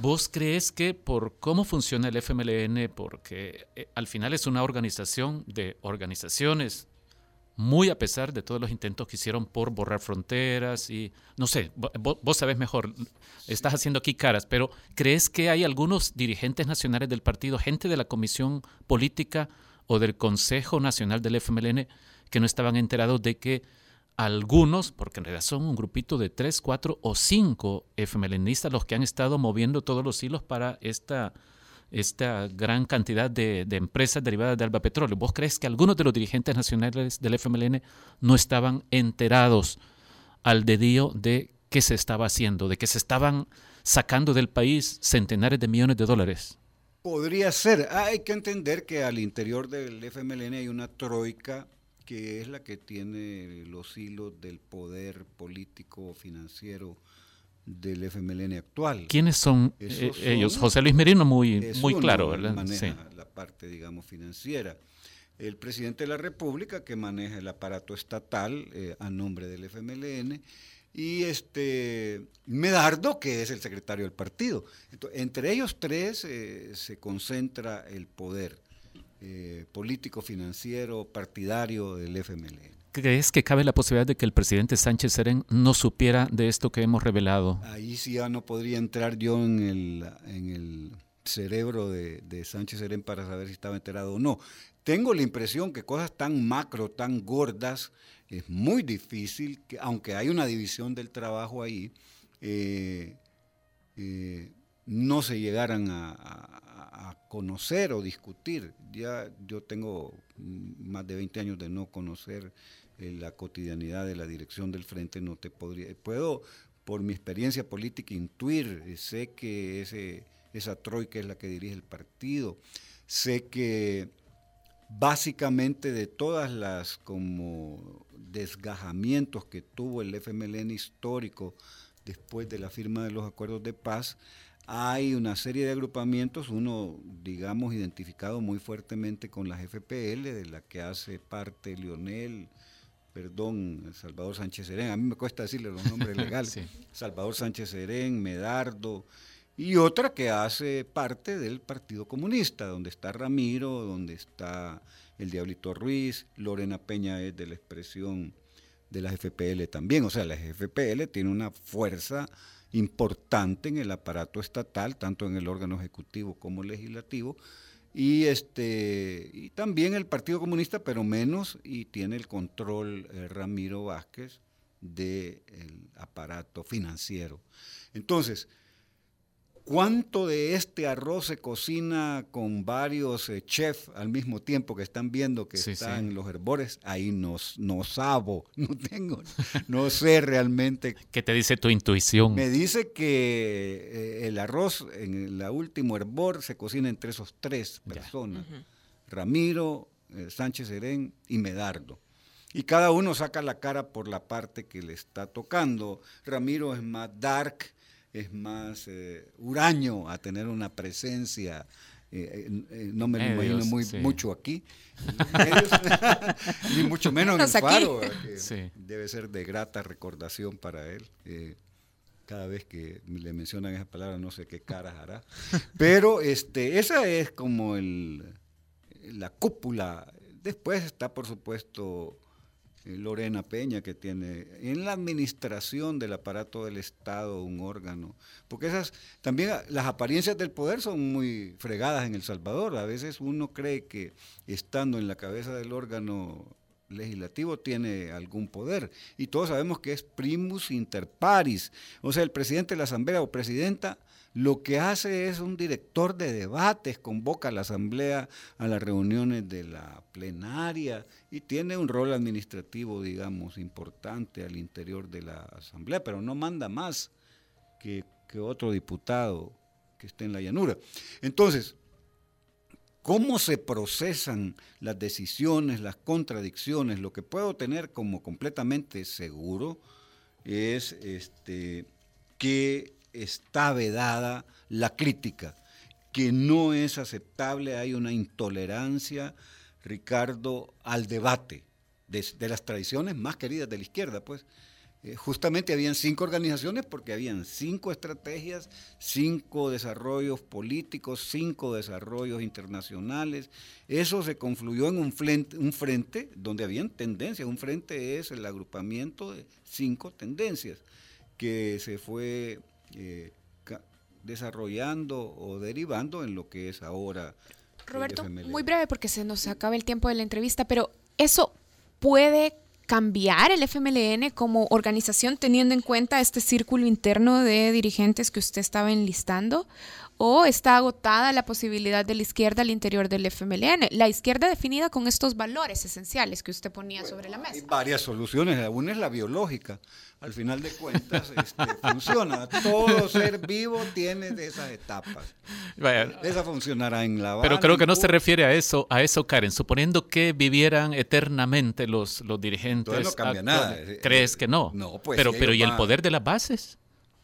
¿Vos crees que por cómo funciona el FMLN, porque eh, al final es una organización de organizaciones, muy a pesar de todos los intentos que hicieron por borrar fronteras y, no sé, vos, vos sabés mejor, estás haciendo aquí caras, pero ¿crees que hay algunos dirigentes nacionales del partido, gente de la Comisión Política o del Consejo Nacional del FMLN, que no estaban enterados de que algunos, porque en realidad son un grupito de tres, cuatro o cinco FMLNistas los que han estado moviendo todos los hilos para esta esta gran cantidad de, de, empresas derivadas de Alba Petróleo. ¿Vos crees que algunos de los dirigentes nacionales del FMLN no estaban enterados al dedío de qué se estaba haciendo, de que se estaban sacando del país centenares de millones de dólares? Podría ser. Hay que entender que al interior del FMLN hay una troika que es la que tiene los hilos del poder político financiero del FMLN actual. ¿Quiénes son, eh, son ellos? José Luis Merino, muy, muy claro, ¿verdad? Maneja sí. la parte, digamos, financiera. El presidente de la República, que maneja el aparato estatal eh, a nombre del FMLN, y este Medardo, que es el secretario del partido. Entonces, entre ellos tres eh, se concentra el poder eh, político, financiero, partidario del FMLN. ¿Crees que cabe la posibilidad de que el presidente Sánchez Serén no supiera de esto que hemos revelado? Ahí sí ya no podría entrar yo en el, en el cerebro de, de Sánchez Serén para saber si estaba enterado o no. Tengo la impresión que cosas tan macro, tan gordas, es muy difícil, que aunque hay una división del trabajo ahí, eh, eh, no se llegaran a, a, a, conocer o discutir. Ya yo tengo más de 20 años de no conocer eh, la cotidianidad de la dirección del frente, no te podría, puedo por mi experiencia política intuir, sé que ese, esa troika es la que dirige el partido, sé que básicamente de todas las como desgajamientos que tuvo el FMLN histórico después de la firma de los acuerdos de paz, hay una serie de agrupamientos, uno, digamos, identificado muy fuertemente con las FPL, de la que hace parte Lionel, perdón, Salvador Sánchez Serén, a mí me cuesta decirle los nombres legales, sí. Salvador Sánchez Serén, Medardo, y otra que hace parte del Partido Comunista, donde está Ramiro, donde está el Diablito Ruiz, Lorena Peña es de la expresión de las FPL también, o sea, la FPL tiene una fuerza importante en el aparato estatal, tanto en el órgano ejecutivo como legislativo, y este y también el Partido Comunista, pero menos, y tiene el control eh, Ramiro Vázquez del de aparato financiero. Entonces, ¿Cuánto de este arroz se cocina con varios eh, chefs al mismo tiempo que están viendo que sí, están sí. los herbores? Ahí no, no sabo, no tengo, no sé realmente. ¿Qué te dice tu intuición? Me dice que eh, el arroz en el último hervor se cocina entre esos tres personas, uh -huh. Ramiro, eh, Sánchez Serén y Medardo. Y cada uno saca la cara por la parte que le está tocando. Ramiro es más dark, es más eh, huraño a tener una presencia eh, eh, eh, no me lo imagino muy, sí. mucho aquí, Medios, ni mucho menos en el faro, que Sí. debe ser de grata recordación para él. eh, cada vez que le mencionan esa palabra, no sé qué caras hará. Pero este, esa es como el, la cúpula. Después está, por supuesto, eh, Lorena Peña, que tiene en la administración del aparato del Estado un órgano. Porque esas, también las apariencias del poder son muy fregadas en El Salvador. A veces uno cree que estando en la cabeza del órgano legislativo tiene algún poder. Y todos sabemos que es primus inter pares. O sea, el presidente de la Asamblea o presidenta lo que hace es un director de debates, convoca a la Asamblea a las reuniones de la plenaria y tiene un rol administrativo, digamos, importante al interior de la Asamblea, pero no manda más que, que otro diputado que esté en la llanura. Entonces, cómo se procesan las decisiones, las contradicciones, lo que puedo tener como completamente seguro es este, que está vedada la crítica, que no es aceptable, hay una intolerancia, Ricardo, al debate de, las tradiciones más queridas de la izquierda, pues. Eh, justamente habían cinco organizaciones porque habían cinco estrategias, cinco desarrollos políticos, cinco desarrollos internacionales. Eso se confluyó en un frente, un frente donde habían tendencias. Un frente es el agrupamiento de cinco tendencias que se fue eh, desarrollando o derivando en lo que es ahora. el Roberto, muy breve porque se nos acaba el tiempo de la entrevista, pero ¿eso puede cambiar el FMLN como organización teniendo en cuenta este círculo interno de dirigentes que usted estaba enlistando? ¿O está agotada la posibilidad de la izquierda al interior del FMLN? La izquierda definida con estos valores esenciales que usted ponía sobre la Hay mesa. varias soluciones. Una es la biológica. Al final de cuentas, este, funciona. Todo ser vivo tiene de esas etapas. Vaya, Esa funcionará en La Habana. Pero creo que no se refiere a eso, a eso, Karen. Suponiendo que vivieran eternamente los, los dirigentes. Entonces no cambia nada. actuales. ¿Crees que no? No, pues, Pero, pero ¿y el poder de las bases?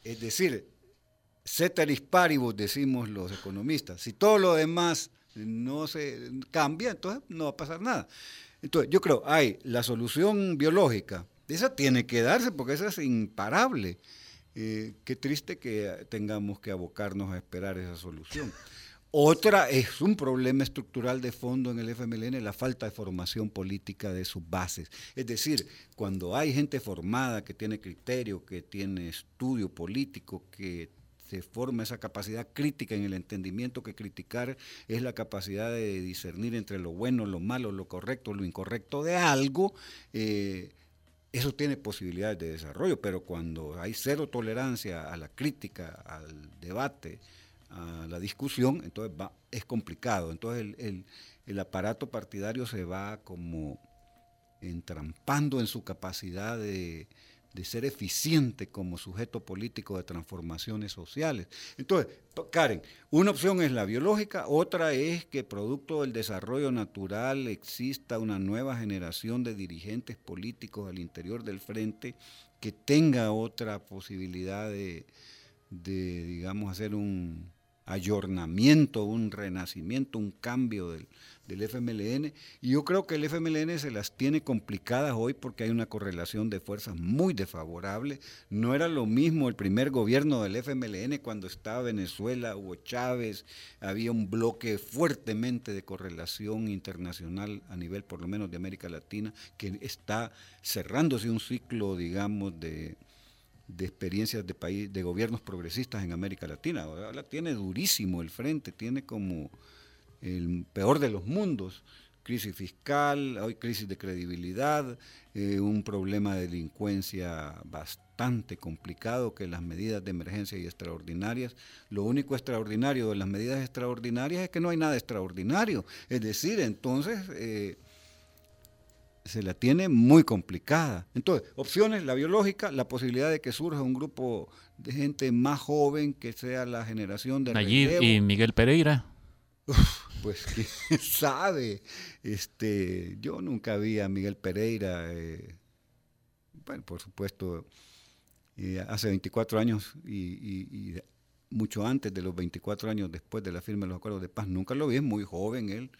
Es decir, ceteris paribus, decimos los economistas. Si todo lo demás no se cambia, entonces no va a pasar nada. Entonces, yo creo, hay la solución biológica. Esa tiene que darse porque esa es imparable. Eh, qué triste que tengamos que abocarnos a esperar esa solución. Otra es un problema estructural de fondo en el FMLN, la falta de formación política de sus bases. Es decir, cuando hay gente formada que tiene criterio, que tiene estudio político, que se forma esa capacidad crítica en el entendimiento que criticar es la capacidad de discernir entre lo bueno, lo malo, lo correcto, lo incorrecto de algo, eh, eso tiene posibilidades de desarrollo, pero cuando hay cero tolerancia a la crítica, al debate, a la discusión, entonces va, es complicado. Entonces el, el- el aparato partidario se va como entrampando en su capacidad de, de ser eficiente como sujeto político de transformaciones sociales. Entonces, Karen, una opción es la biológica, otra es que producto del desarrollo natural exista una nueva generación de dirigentes políticos al interior del frente que tenga otra posibilidad de, de, digamos, hacer un ayornamiento, un renacimiento, un cambio del, del FMLN. Y yo creo que el FMLN se las tiene complicadas hoy porque hay una correlación de fuerzas muy desfavorable. No era lo mismo el primer gobierno del FMLN cuando estaba Venezuela, Hugo Chávez, había un bloque fuertemente de correlación internacional a nivel por lo menos de América Latina que está cerrándose un ciclo, digamos, de de experiencias de país, de gobiernos progresistas en América Latina. Ahora tiene durísimo el frente, tiene como el peor de los mundos, crisis fiscal, hoy crisis de credibilidad, eh, un problema de delincuencia bastante complicado que las medidas de emergencia y extraordinarias, lo único extraordinario de las medidas extraordinarias es que no hay nada extraordinario, es decir, entonces eh, se la tiene muy complicada. Entonces, opciones, la biológica, la posibilidad de que surja un grupo de gente más joven que sea la generación de Nayib y Miguel Pereira. Pues quién sabe. Este, yo nunca vi a Miguel Pereira, eh, bueno, por supuesto, eh, hace 24 años y, y- y mucho antes de los 24 años después de la firma de los acuerdos de paz. Nunca lo vi, es muy joven él,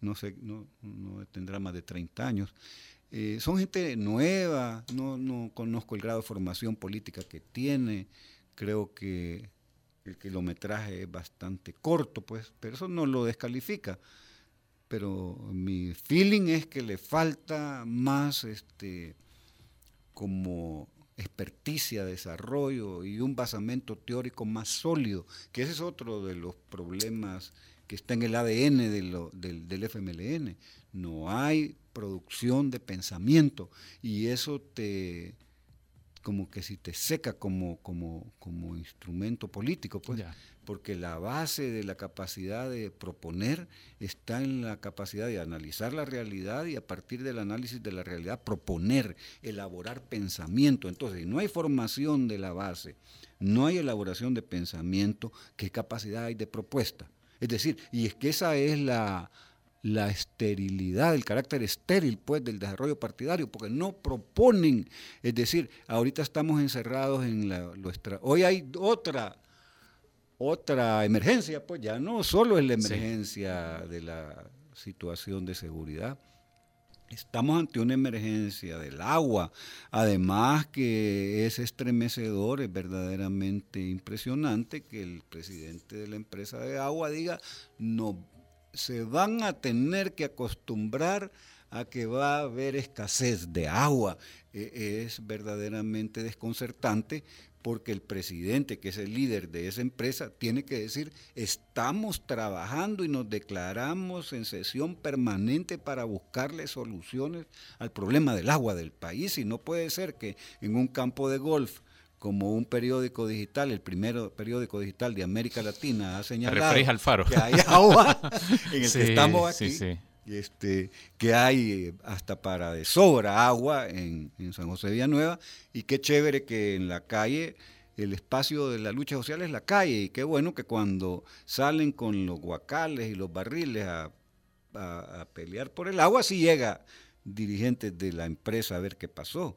no sé, no, no tendrá más de 30 años. Eh, son gente nueva, no, no conozco el grado de formación política que tiene, creo que el kilometraje es bastante corto, pues, pero eso no lo descalifica. Pero mi feeling es que le falta más este como experticia, desarrollo y un basamento teórico más sólido, que ese es otro de los problemas que está en el ADN de lo, del, del FMLN. No hay producción de pensamiento y eso te como que si te seca como, como, como instrumento político, pues, porque la base de la capacidad de proponer está en la capacidad de analizar la realidad y a partir del análisis de la realidad proponer, elaborar pensamiento. Entonces, si no hay formación de la base, no hay elaboración de pensamiento, ¿qué capacidad hay de propuesta? Es decir, y es que esa es la, la esterilidad, el carácter estéril pues del desarrollo partidario, porque no proponen, es decir, ahorita estamos encerrados en la nuestra, hoy hay otra otra emergencia, pues ya no solo es la emergencia de la situación de seguridad, Estamos ante una emergencia del agua, además que es estremecedor, es verdaderamente impresionante que el presidente de la empresa de agua diga, no, se van a tener que acostumbrar a que va a haber escasez de agua. E, es verdaderamente desconcertante porque el presidente, que es el líder de esa empresa, tiene que decir, estamos trabajando y nos declaramos en sesión permanente para buscarle soluciones al problema del agua del país. Y no puede ser que en un campo de golf como un periódico digital, el primer periódico digital de América Latina ha señalado que hay agua en el que estamos aquí, Este, que hay hasta para de sobra agua en, San José Villanueva. Y qué chévere que en la calle el espacio de la lucha social es la calle. Y qué bueno que cuando salen con los guacales y los barriles a, a, pelear por el agua, sí llega dirigentes de la empresa a ver qué pasó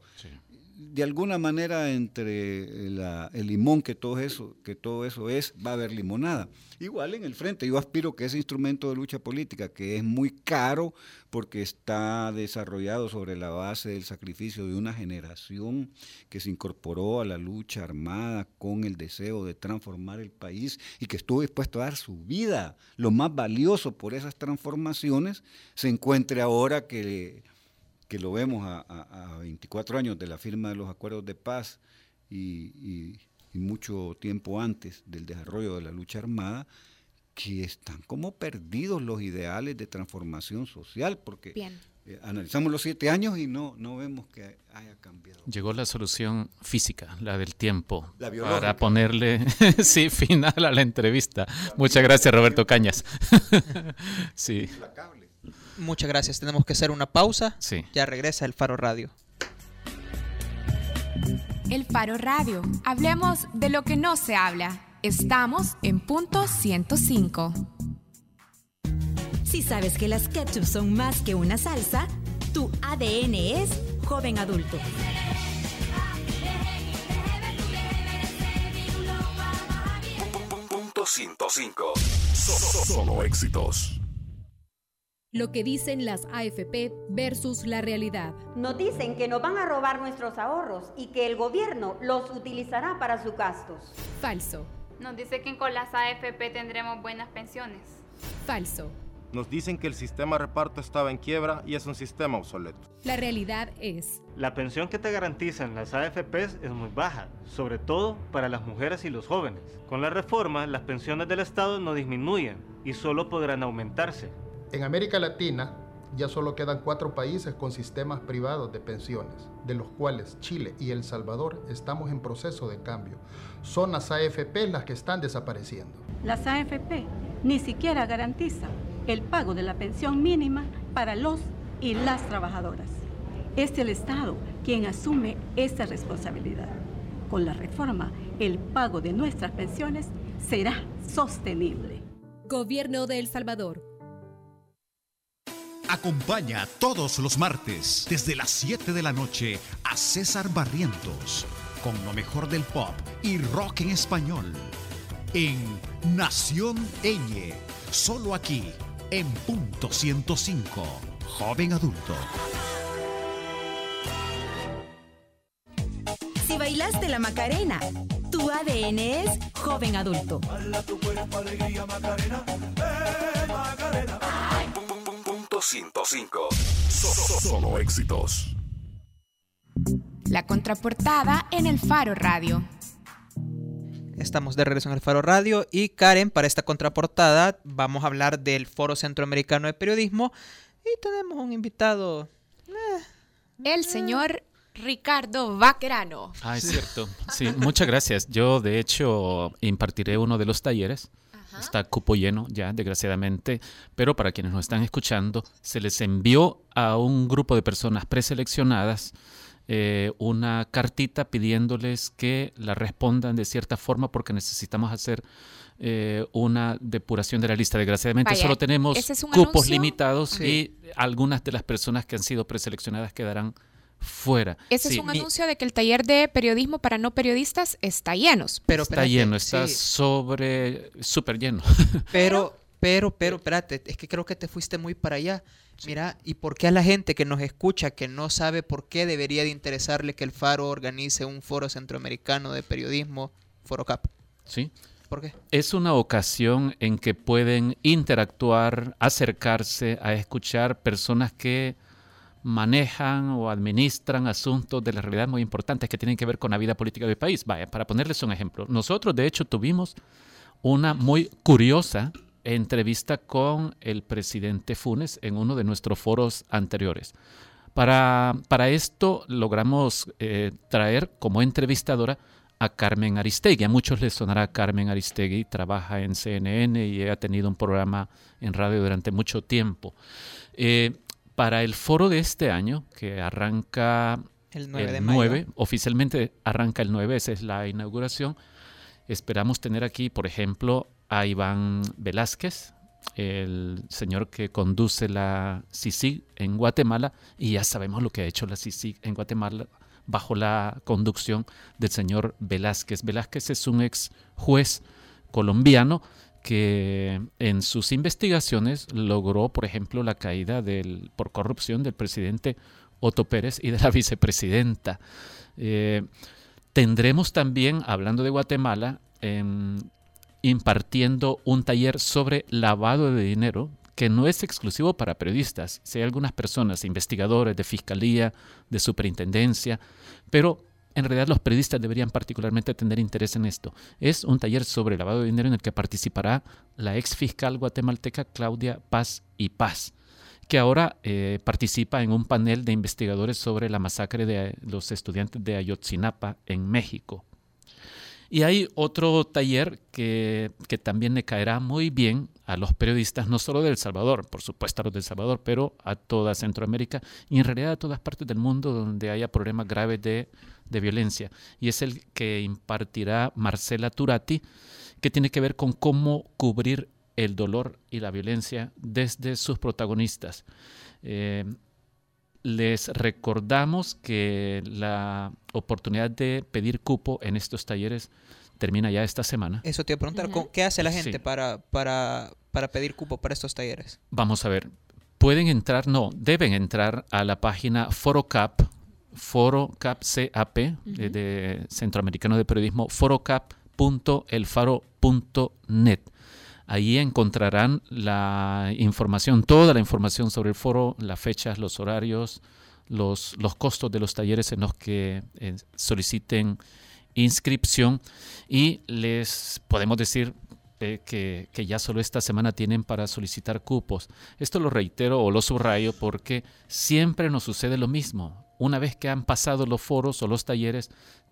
de alguna manera entre el limón que todo eso que todo eso es va a haber limonada. Igual en el frente yo aspiro que ese instrumento de lucha política que es muy caro porque está desarrollado sobre la base del sacrificio de una generación que se incorporó a la lucha armada con el deseo de transformar el país y que estuvo dispuesto a dar su vida lo más valioso por esas transformaciones se encuentre ahora que que lo vemos a, 24 años de la firma de los acuerdos de paz y, mucho tiempo antes del desarrollo de la lucha armada, que están como perdidos los ideales de transformación social, porque eh, analizamos los siete años y no, no vemos que haya cambiado. Llegó la solución física, la del tiempo, para ponerle sí, final a la entrevista. Muchas gracias, Roberto Cañas. sí. Muchas gracias. Tenemos que hacer una pausa. Sí. Ya regresa el Faro Radio. El Faro Radio. Hablemos de lo que no se habla. Estamos en punto 105. Si sabes que las ketchup son más que una salsa, tu ADN es joven adulto. Punto 105. Solo éxitos. Lo que dicen las AFP versus la realidad. Nos dicen que nos van a robar nuestros ahorros y que el gobierno los utilizará para sus gastos. Falso. Nos dice que con las AFP tendremos buenas pensiones. Falso. Nos dicen que el sistema de reparto estaba en quiebra y es un sistema obsoleto. La realidad es... La pensión que te garantizan las AFPs es muy baja, sobre todo para las mujeres y los jóvenes. Con la reforma, las pensiones del Estado no disminuyen y solo podrán aumentarse. En América Latina ya solo quedan cuatro países con sistemas privados de pensiones, de los cuales Chile y El Salvador estamos en proceso de cambio. Son las AFP las que están desapareciendo. Las AFP ni siquiera garantizan el pago de la pensión mínima para los y las trabajadoras. Es el Estado quien asume esta responsabilidad. Con la reforma, el pago de nuestras pensiones será sostenible. Gobierno de El Salvador. Acompaña todos los martes desde las 7 de la noche a César Barrientos con lo mejor del pop y rock en español. en Nación Eñe, solo aquí en punto 105, joven adulto. Si bailaste la Macarena, tu ADN es joven adulto. Punto 105. So- so- Solo éxitos. La contraportada en el Faro Radio. Estamos de regreso en el Faro Radio y Karen, para esta contraportada vamos a hablar del Foro Centroamericano de Periodismo y tenemos un invitado. El señor Ricardo Vaquerano. Ah, es cierto. Sí, muchas gracias. Yo, de hecho, impartiré uno de los talleres. Está cupo lleno ya, desgraciadamente, pero para quienes nos están escuchando, se les envió a un grupo de personas preseleccionadas eh, una cartita pidiéndoles que la respondan de cierta forma porque necesitamos hacer eh, una depuración de la lista. Desgraciadamente Vaya, solo tenemos es cupos anuncio. limitados Sí. y algunas de las personas que han sido preseleccionadas quedarán fuera. Ese Sí, es un mi- anuncio de que el taller de periodismo para no periodistas está lleno. Pero está espérate, lleno, está sí. sobre, súper lleno. Pero, pero, pero, espérate, es que creo que te fuiste muy para allá. Mira, ¿y por qué a la gente que nos escucha, que no sabe por qué debería de interesarle que el Faro organice un foro centroamericano de periodismo, Foro Cap? ¿Sí? ¿Por qué? Es una ocasión en que pueden interactuar, acercarse a escuchar personas que manejan o administran asuntos de la realidad muy importantes que tienen que ver con la vida política del país. Vaya, para ponerles un ejemplo, nosotros de hecho tuvimos una muy curiosa entrevista con el presidente Funes en uno de nuestros foros anteriores. Para, para esto logramos eh, traer como entrevistadora a Carmen Aristegui. A muchos les sonará Carmen Aristegui, trabaja en CNN y ha tenido un programa en radio durante mucho tiempo. Eh, para el foro de este año, que arranca El 9 de mayo. 9, oficialmente arranca el 9, esa es la inauguración, esperamos tener aquí, por ejemplo, a Iván Velázquez, el señor que conduce la CICIG en Guatemala, y ya sabemos lo que ha hecho la CICIG en Guatemala bajo la conducción del señor Velázquez. Velázquez es un ex juez colombiano que en sus investigaciones logró, por ejemplo, la caída del, por corrupción del presidente Otto Pérez y de la vicepresidenta. Eh, tendremos también, hablando de Guatemala, em, impartiendo un taller sobre lavado de dinero que no es exclusivo para periodistas. Si hay algunas personas, investigadores de fiscalía, de superintendencia, pero en realidad los periodistas deberían particularmente tener interés en esto. Es un taller sobre lavado de dinero en el que participará la ex fiscal guatemalteca Claudia Paz y Paz que ahora eh, participa en un panel de investigadores sobre la masacre de los estudiantes de Ayotzinapa en México. Y hay otro taller que, que también le caerá muy bien a los periodistas, no solo de El Salvador, por supuesto a los de El Salvador, pero a toda Centroamérica y en realidad a todas partes del mundo donde haya problemas graves de, de violencia. Y es el que impartirá Marcela Turati, que tiene que ver con cómo cubrir el dolor y la violencia desde sus protagonistas. Eh, les recordamos que la oportunidad de pedir cupo en estos talleres termina ya esta semana. Eso te iba a preguntar, ¿cómo- ¿qué hace la gente Sí. para, para, para pedir cupo para estos talleres? Vamos a ver, pueden entrar, no, deben entrar a la página ForoCap, ForoCap CAP, eh, de Centroamericano de Periodismo, forocap.elfaro.net. Ahí encontrarán la información, toda la información sobre el foro, las fechas, los horarios, los, los costos de los talleres en los que eh, soliciten inscripción y les podemos decir eh, que, que ya solo esta semana tienen para solicitar cupos. Esto lo reitero o lo subrayo porque siempre nos sucede lo mismo. Una vez que han pasado los foros o los talleres,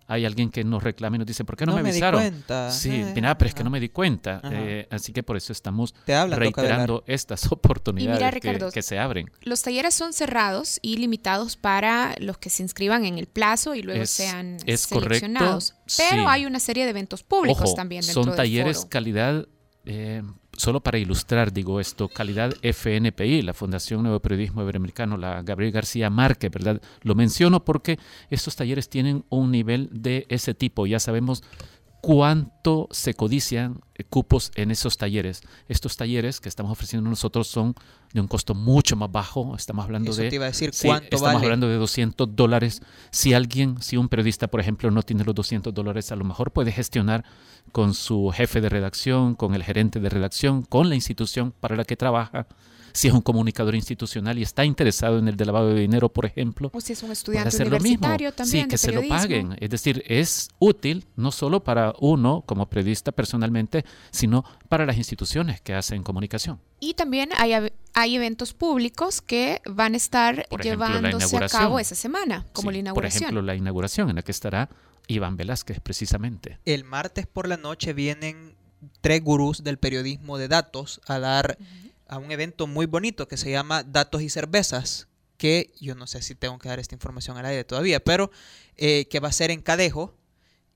hay alguien que nos reclama y nos dice, ¿por qué no, No me me di avisaron? cuenta. Sí, Eh, mira, pero es que no me di cuenta. Eh, así que por eso estamos hablan, reiterando estas oportunidades que- Ricardo, que, se abren. Los talleres son cerrados y limitados para los que se inscriban en el plazo y luego Es- sean es correcto, seleccionados. Pero sí. hay una serie de eventos públicos Ojo, también dentro son del talleres foro. calidad, eh, solo para ilustrar, digo esto, calidad FNPI, la Fundación Nuevo Periodismo Iberoamericano, la Gabriel García Márquez, ¿verdad? Lo menciono porque estos talleres tienen un nivel de ese tipo. Ya sabemos cuánto se codician cupos en esos talleres. Estos talleres que estamos ofreciendo nosotros son de un costo mucho más bajo. Estamos hablando Eso de. te iba a decir, sí, ¿cuánto estamos vale? hablando de 200 dólares. Si alguien, si un periodista, por ejemplo, no tiene los 200 dólares, a lo mejor puede gestionar con su jefe de redacción, con el gerente de redacción, con la institución para la que trabaja. Si es un comunicador institucional y está interesado en el de lavado de dinero, por ejemplo, O si es un estudiante hacer lo mismo. universitario también. Sí, de que se lo paguen. Es decir, es útil no solo para uno como periodista personalmente, sino para las instituciones que hacen comunicación. Y también hay, hay eventos públicos que van a estar Por ejemplo, llevándose a cabo esa semana, como Sí, la Por inauguración. ejemplo, la inauguración en la que estará Iván Velázquez precisamente. El martes por la noche vienen tres gurús del periodismo de datos a dar a un evento muy bonito que se llama Datos y Cervezas, que yo no sé si tengo que dar esta información al aire todavía, pero eh, que va a ser en Cadejo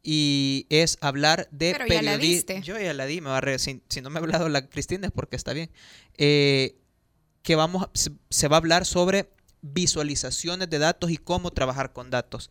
y es hablar de Pero ya la periodismo. Yo ya la di, me va a re- si, si no me ha hablado la Cristina es porque está bien. Eh, que vamos, se, va a hablar sobre visualizaciones de datos y cómo trabajar con datos.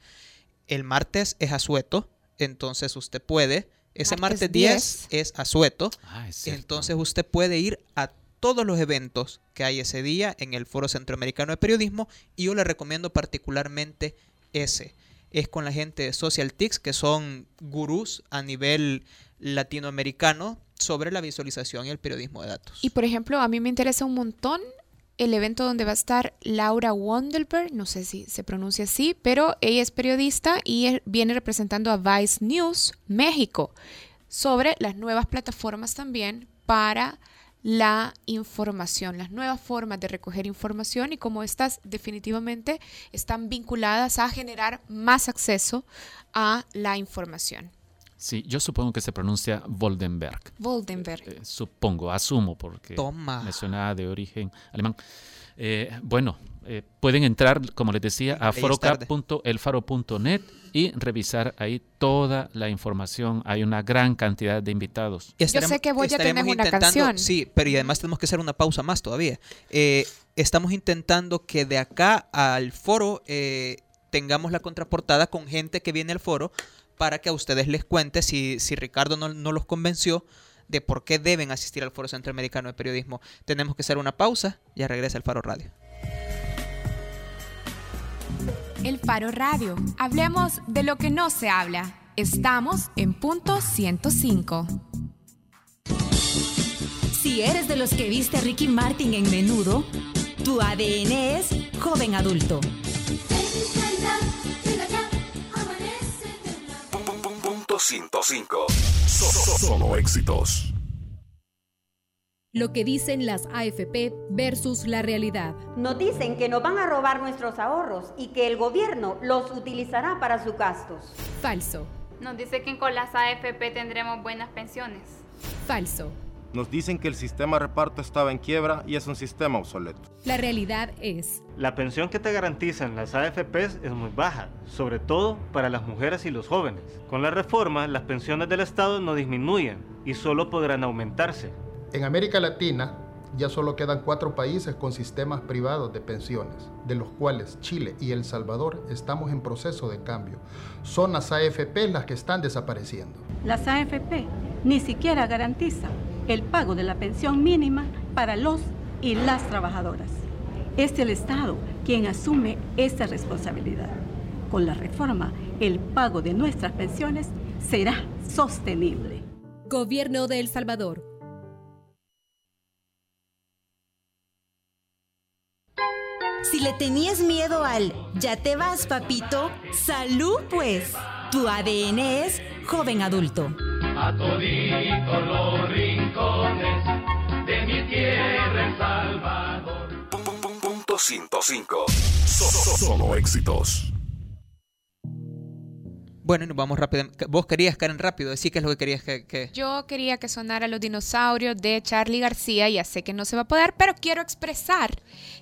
El martes es asueto, entonces usted puede. Ese Martes martes 10 es asueto. Ah, es entonces usted puede ir a todos los eventos que hay ese día en el Foro Centroamericano de Periodismo y yo le recomiendo particularmente ese. Es con la gente de Social Tics, que son gurús a nivel latinoamericano sobre la visualización y el periodismo de datos. Y por ejemplo, a mí me interesa un montón el evento donde va a estar Laura Wandelberg, no sé si se pronuncia así, pero ella es periodista y viene representando a Vice News México sobre las nuevas plataformas también para la información, las nuevas formas de recoger información y cómo estas definitivamente están vinculadas a generar más acceso a la información. Sí, yo supongo que se pronuncia Voldenberg. Voldenberg. Eh, supongo, asumo, porque Toma. me suena de origen alemán. Eh, bueno, eh, pueden entrar, como les decía, a forocap.elfaro.net y revisar ahí toda la información. Hay una gran cantidad de invitados. Yo sé que voy a tener una canción. Sí, pero y además tenemos que hacer una pausa más todavía. Eh, estamos intentando que de acá al foro eh, tengamos la contraportada con gente que viene al foro para que a ustedes les cuente si, si Ricardo no, no los convenció de por qué deben asistir al Foro Centroamericano de Periodismo. Tenemos que hacer una pausa, ya regresa el Faro Radio. El Faro Radio. Hablemos de lo que no se habla. Estamos en punto 105. Si eres de los que viste a Ricky Martin en menudo, tu ADN es joven adulto. 105. So- so- Solo éxitos. Lo que dicen las AFP versus la realidad. Nos dicen que nos van a robar nuestros ahorros y que el gobierno los utilizará para sus gastos. Falso. Nos dice que con las AFP tendremos buenas pensiones. Falso. Nos dicen que el sistema de reparto estaba en quiebra y es un sistema obsoleto. La realidad es. La pensión que te garantizan las AFPs es muy baja, sobre todo para las mujeres y los jóvenes. Con la reforma, las pensiones del Estado no disminuyen y solo podrán aumentarse. En América Latina ya solo quedan cuatro países con sistemas privados de pensiones, de los cuales Chile y El Salvador estamos en proceso de cambio. Son las AFP las que están desapareciendo. Las AFP ni siquiera garantizan el pago de la pensión mínima para los y las trabajadoras. Es el Estado quien asume esta responsabilidad. Con la reforma, el pago de nuestras pensiones será sostenible. Gobierno de El Salvador. Si le tenías miedo al ya te vas, papito, salud pues. Tu ADN es joven adulto. A toditos los rincones de mi tierra El Salvador. Punto 105. So- so- Solo éxitos. Bueno, y nos vamos rápido. Vos querías, Karen, rápido, decir qué es lo que querías que... que- Yo quería que sonara Los Dinosaurios de Charlie García, ya sé que no se va a poder, pero quiero expresar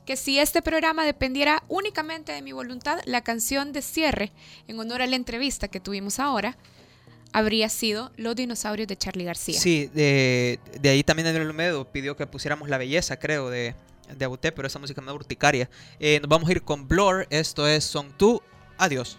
que si este programa dependiera únicamente de mi voluntad, la canción de cierre, en honor a la entrevista que tuvimos ahora, habría sido Los Dinosaurios de Charlie García. Sí, de, de ahí también Daniel Olmedo pidió que pusiéramos La Belleza, creo, de, de Abuté, pero esa música no es urticaria. Eh, nos vamos a ir con Blur, esto es Song 2. Adiós.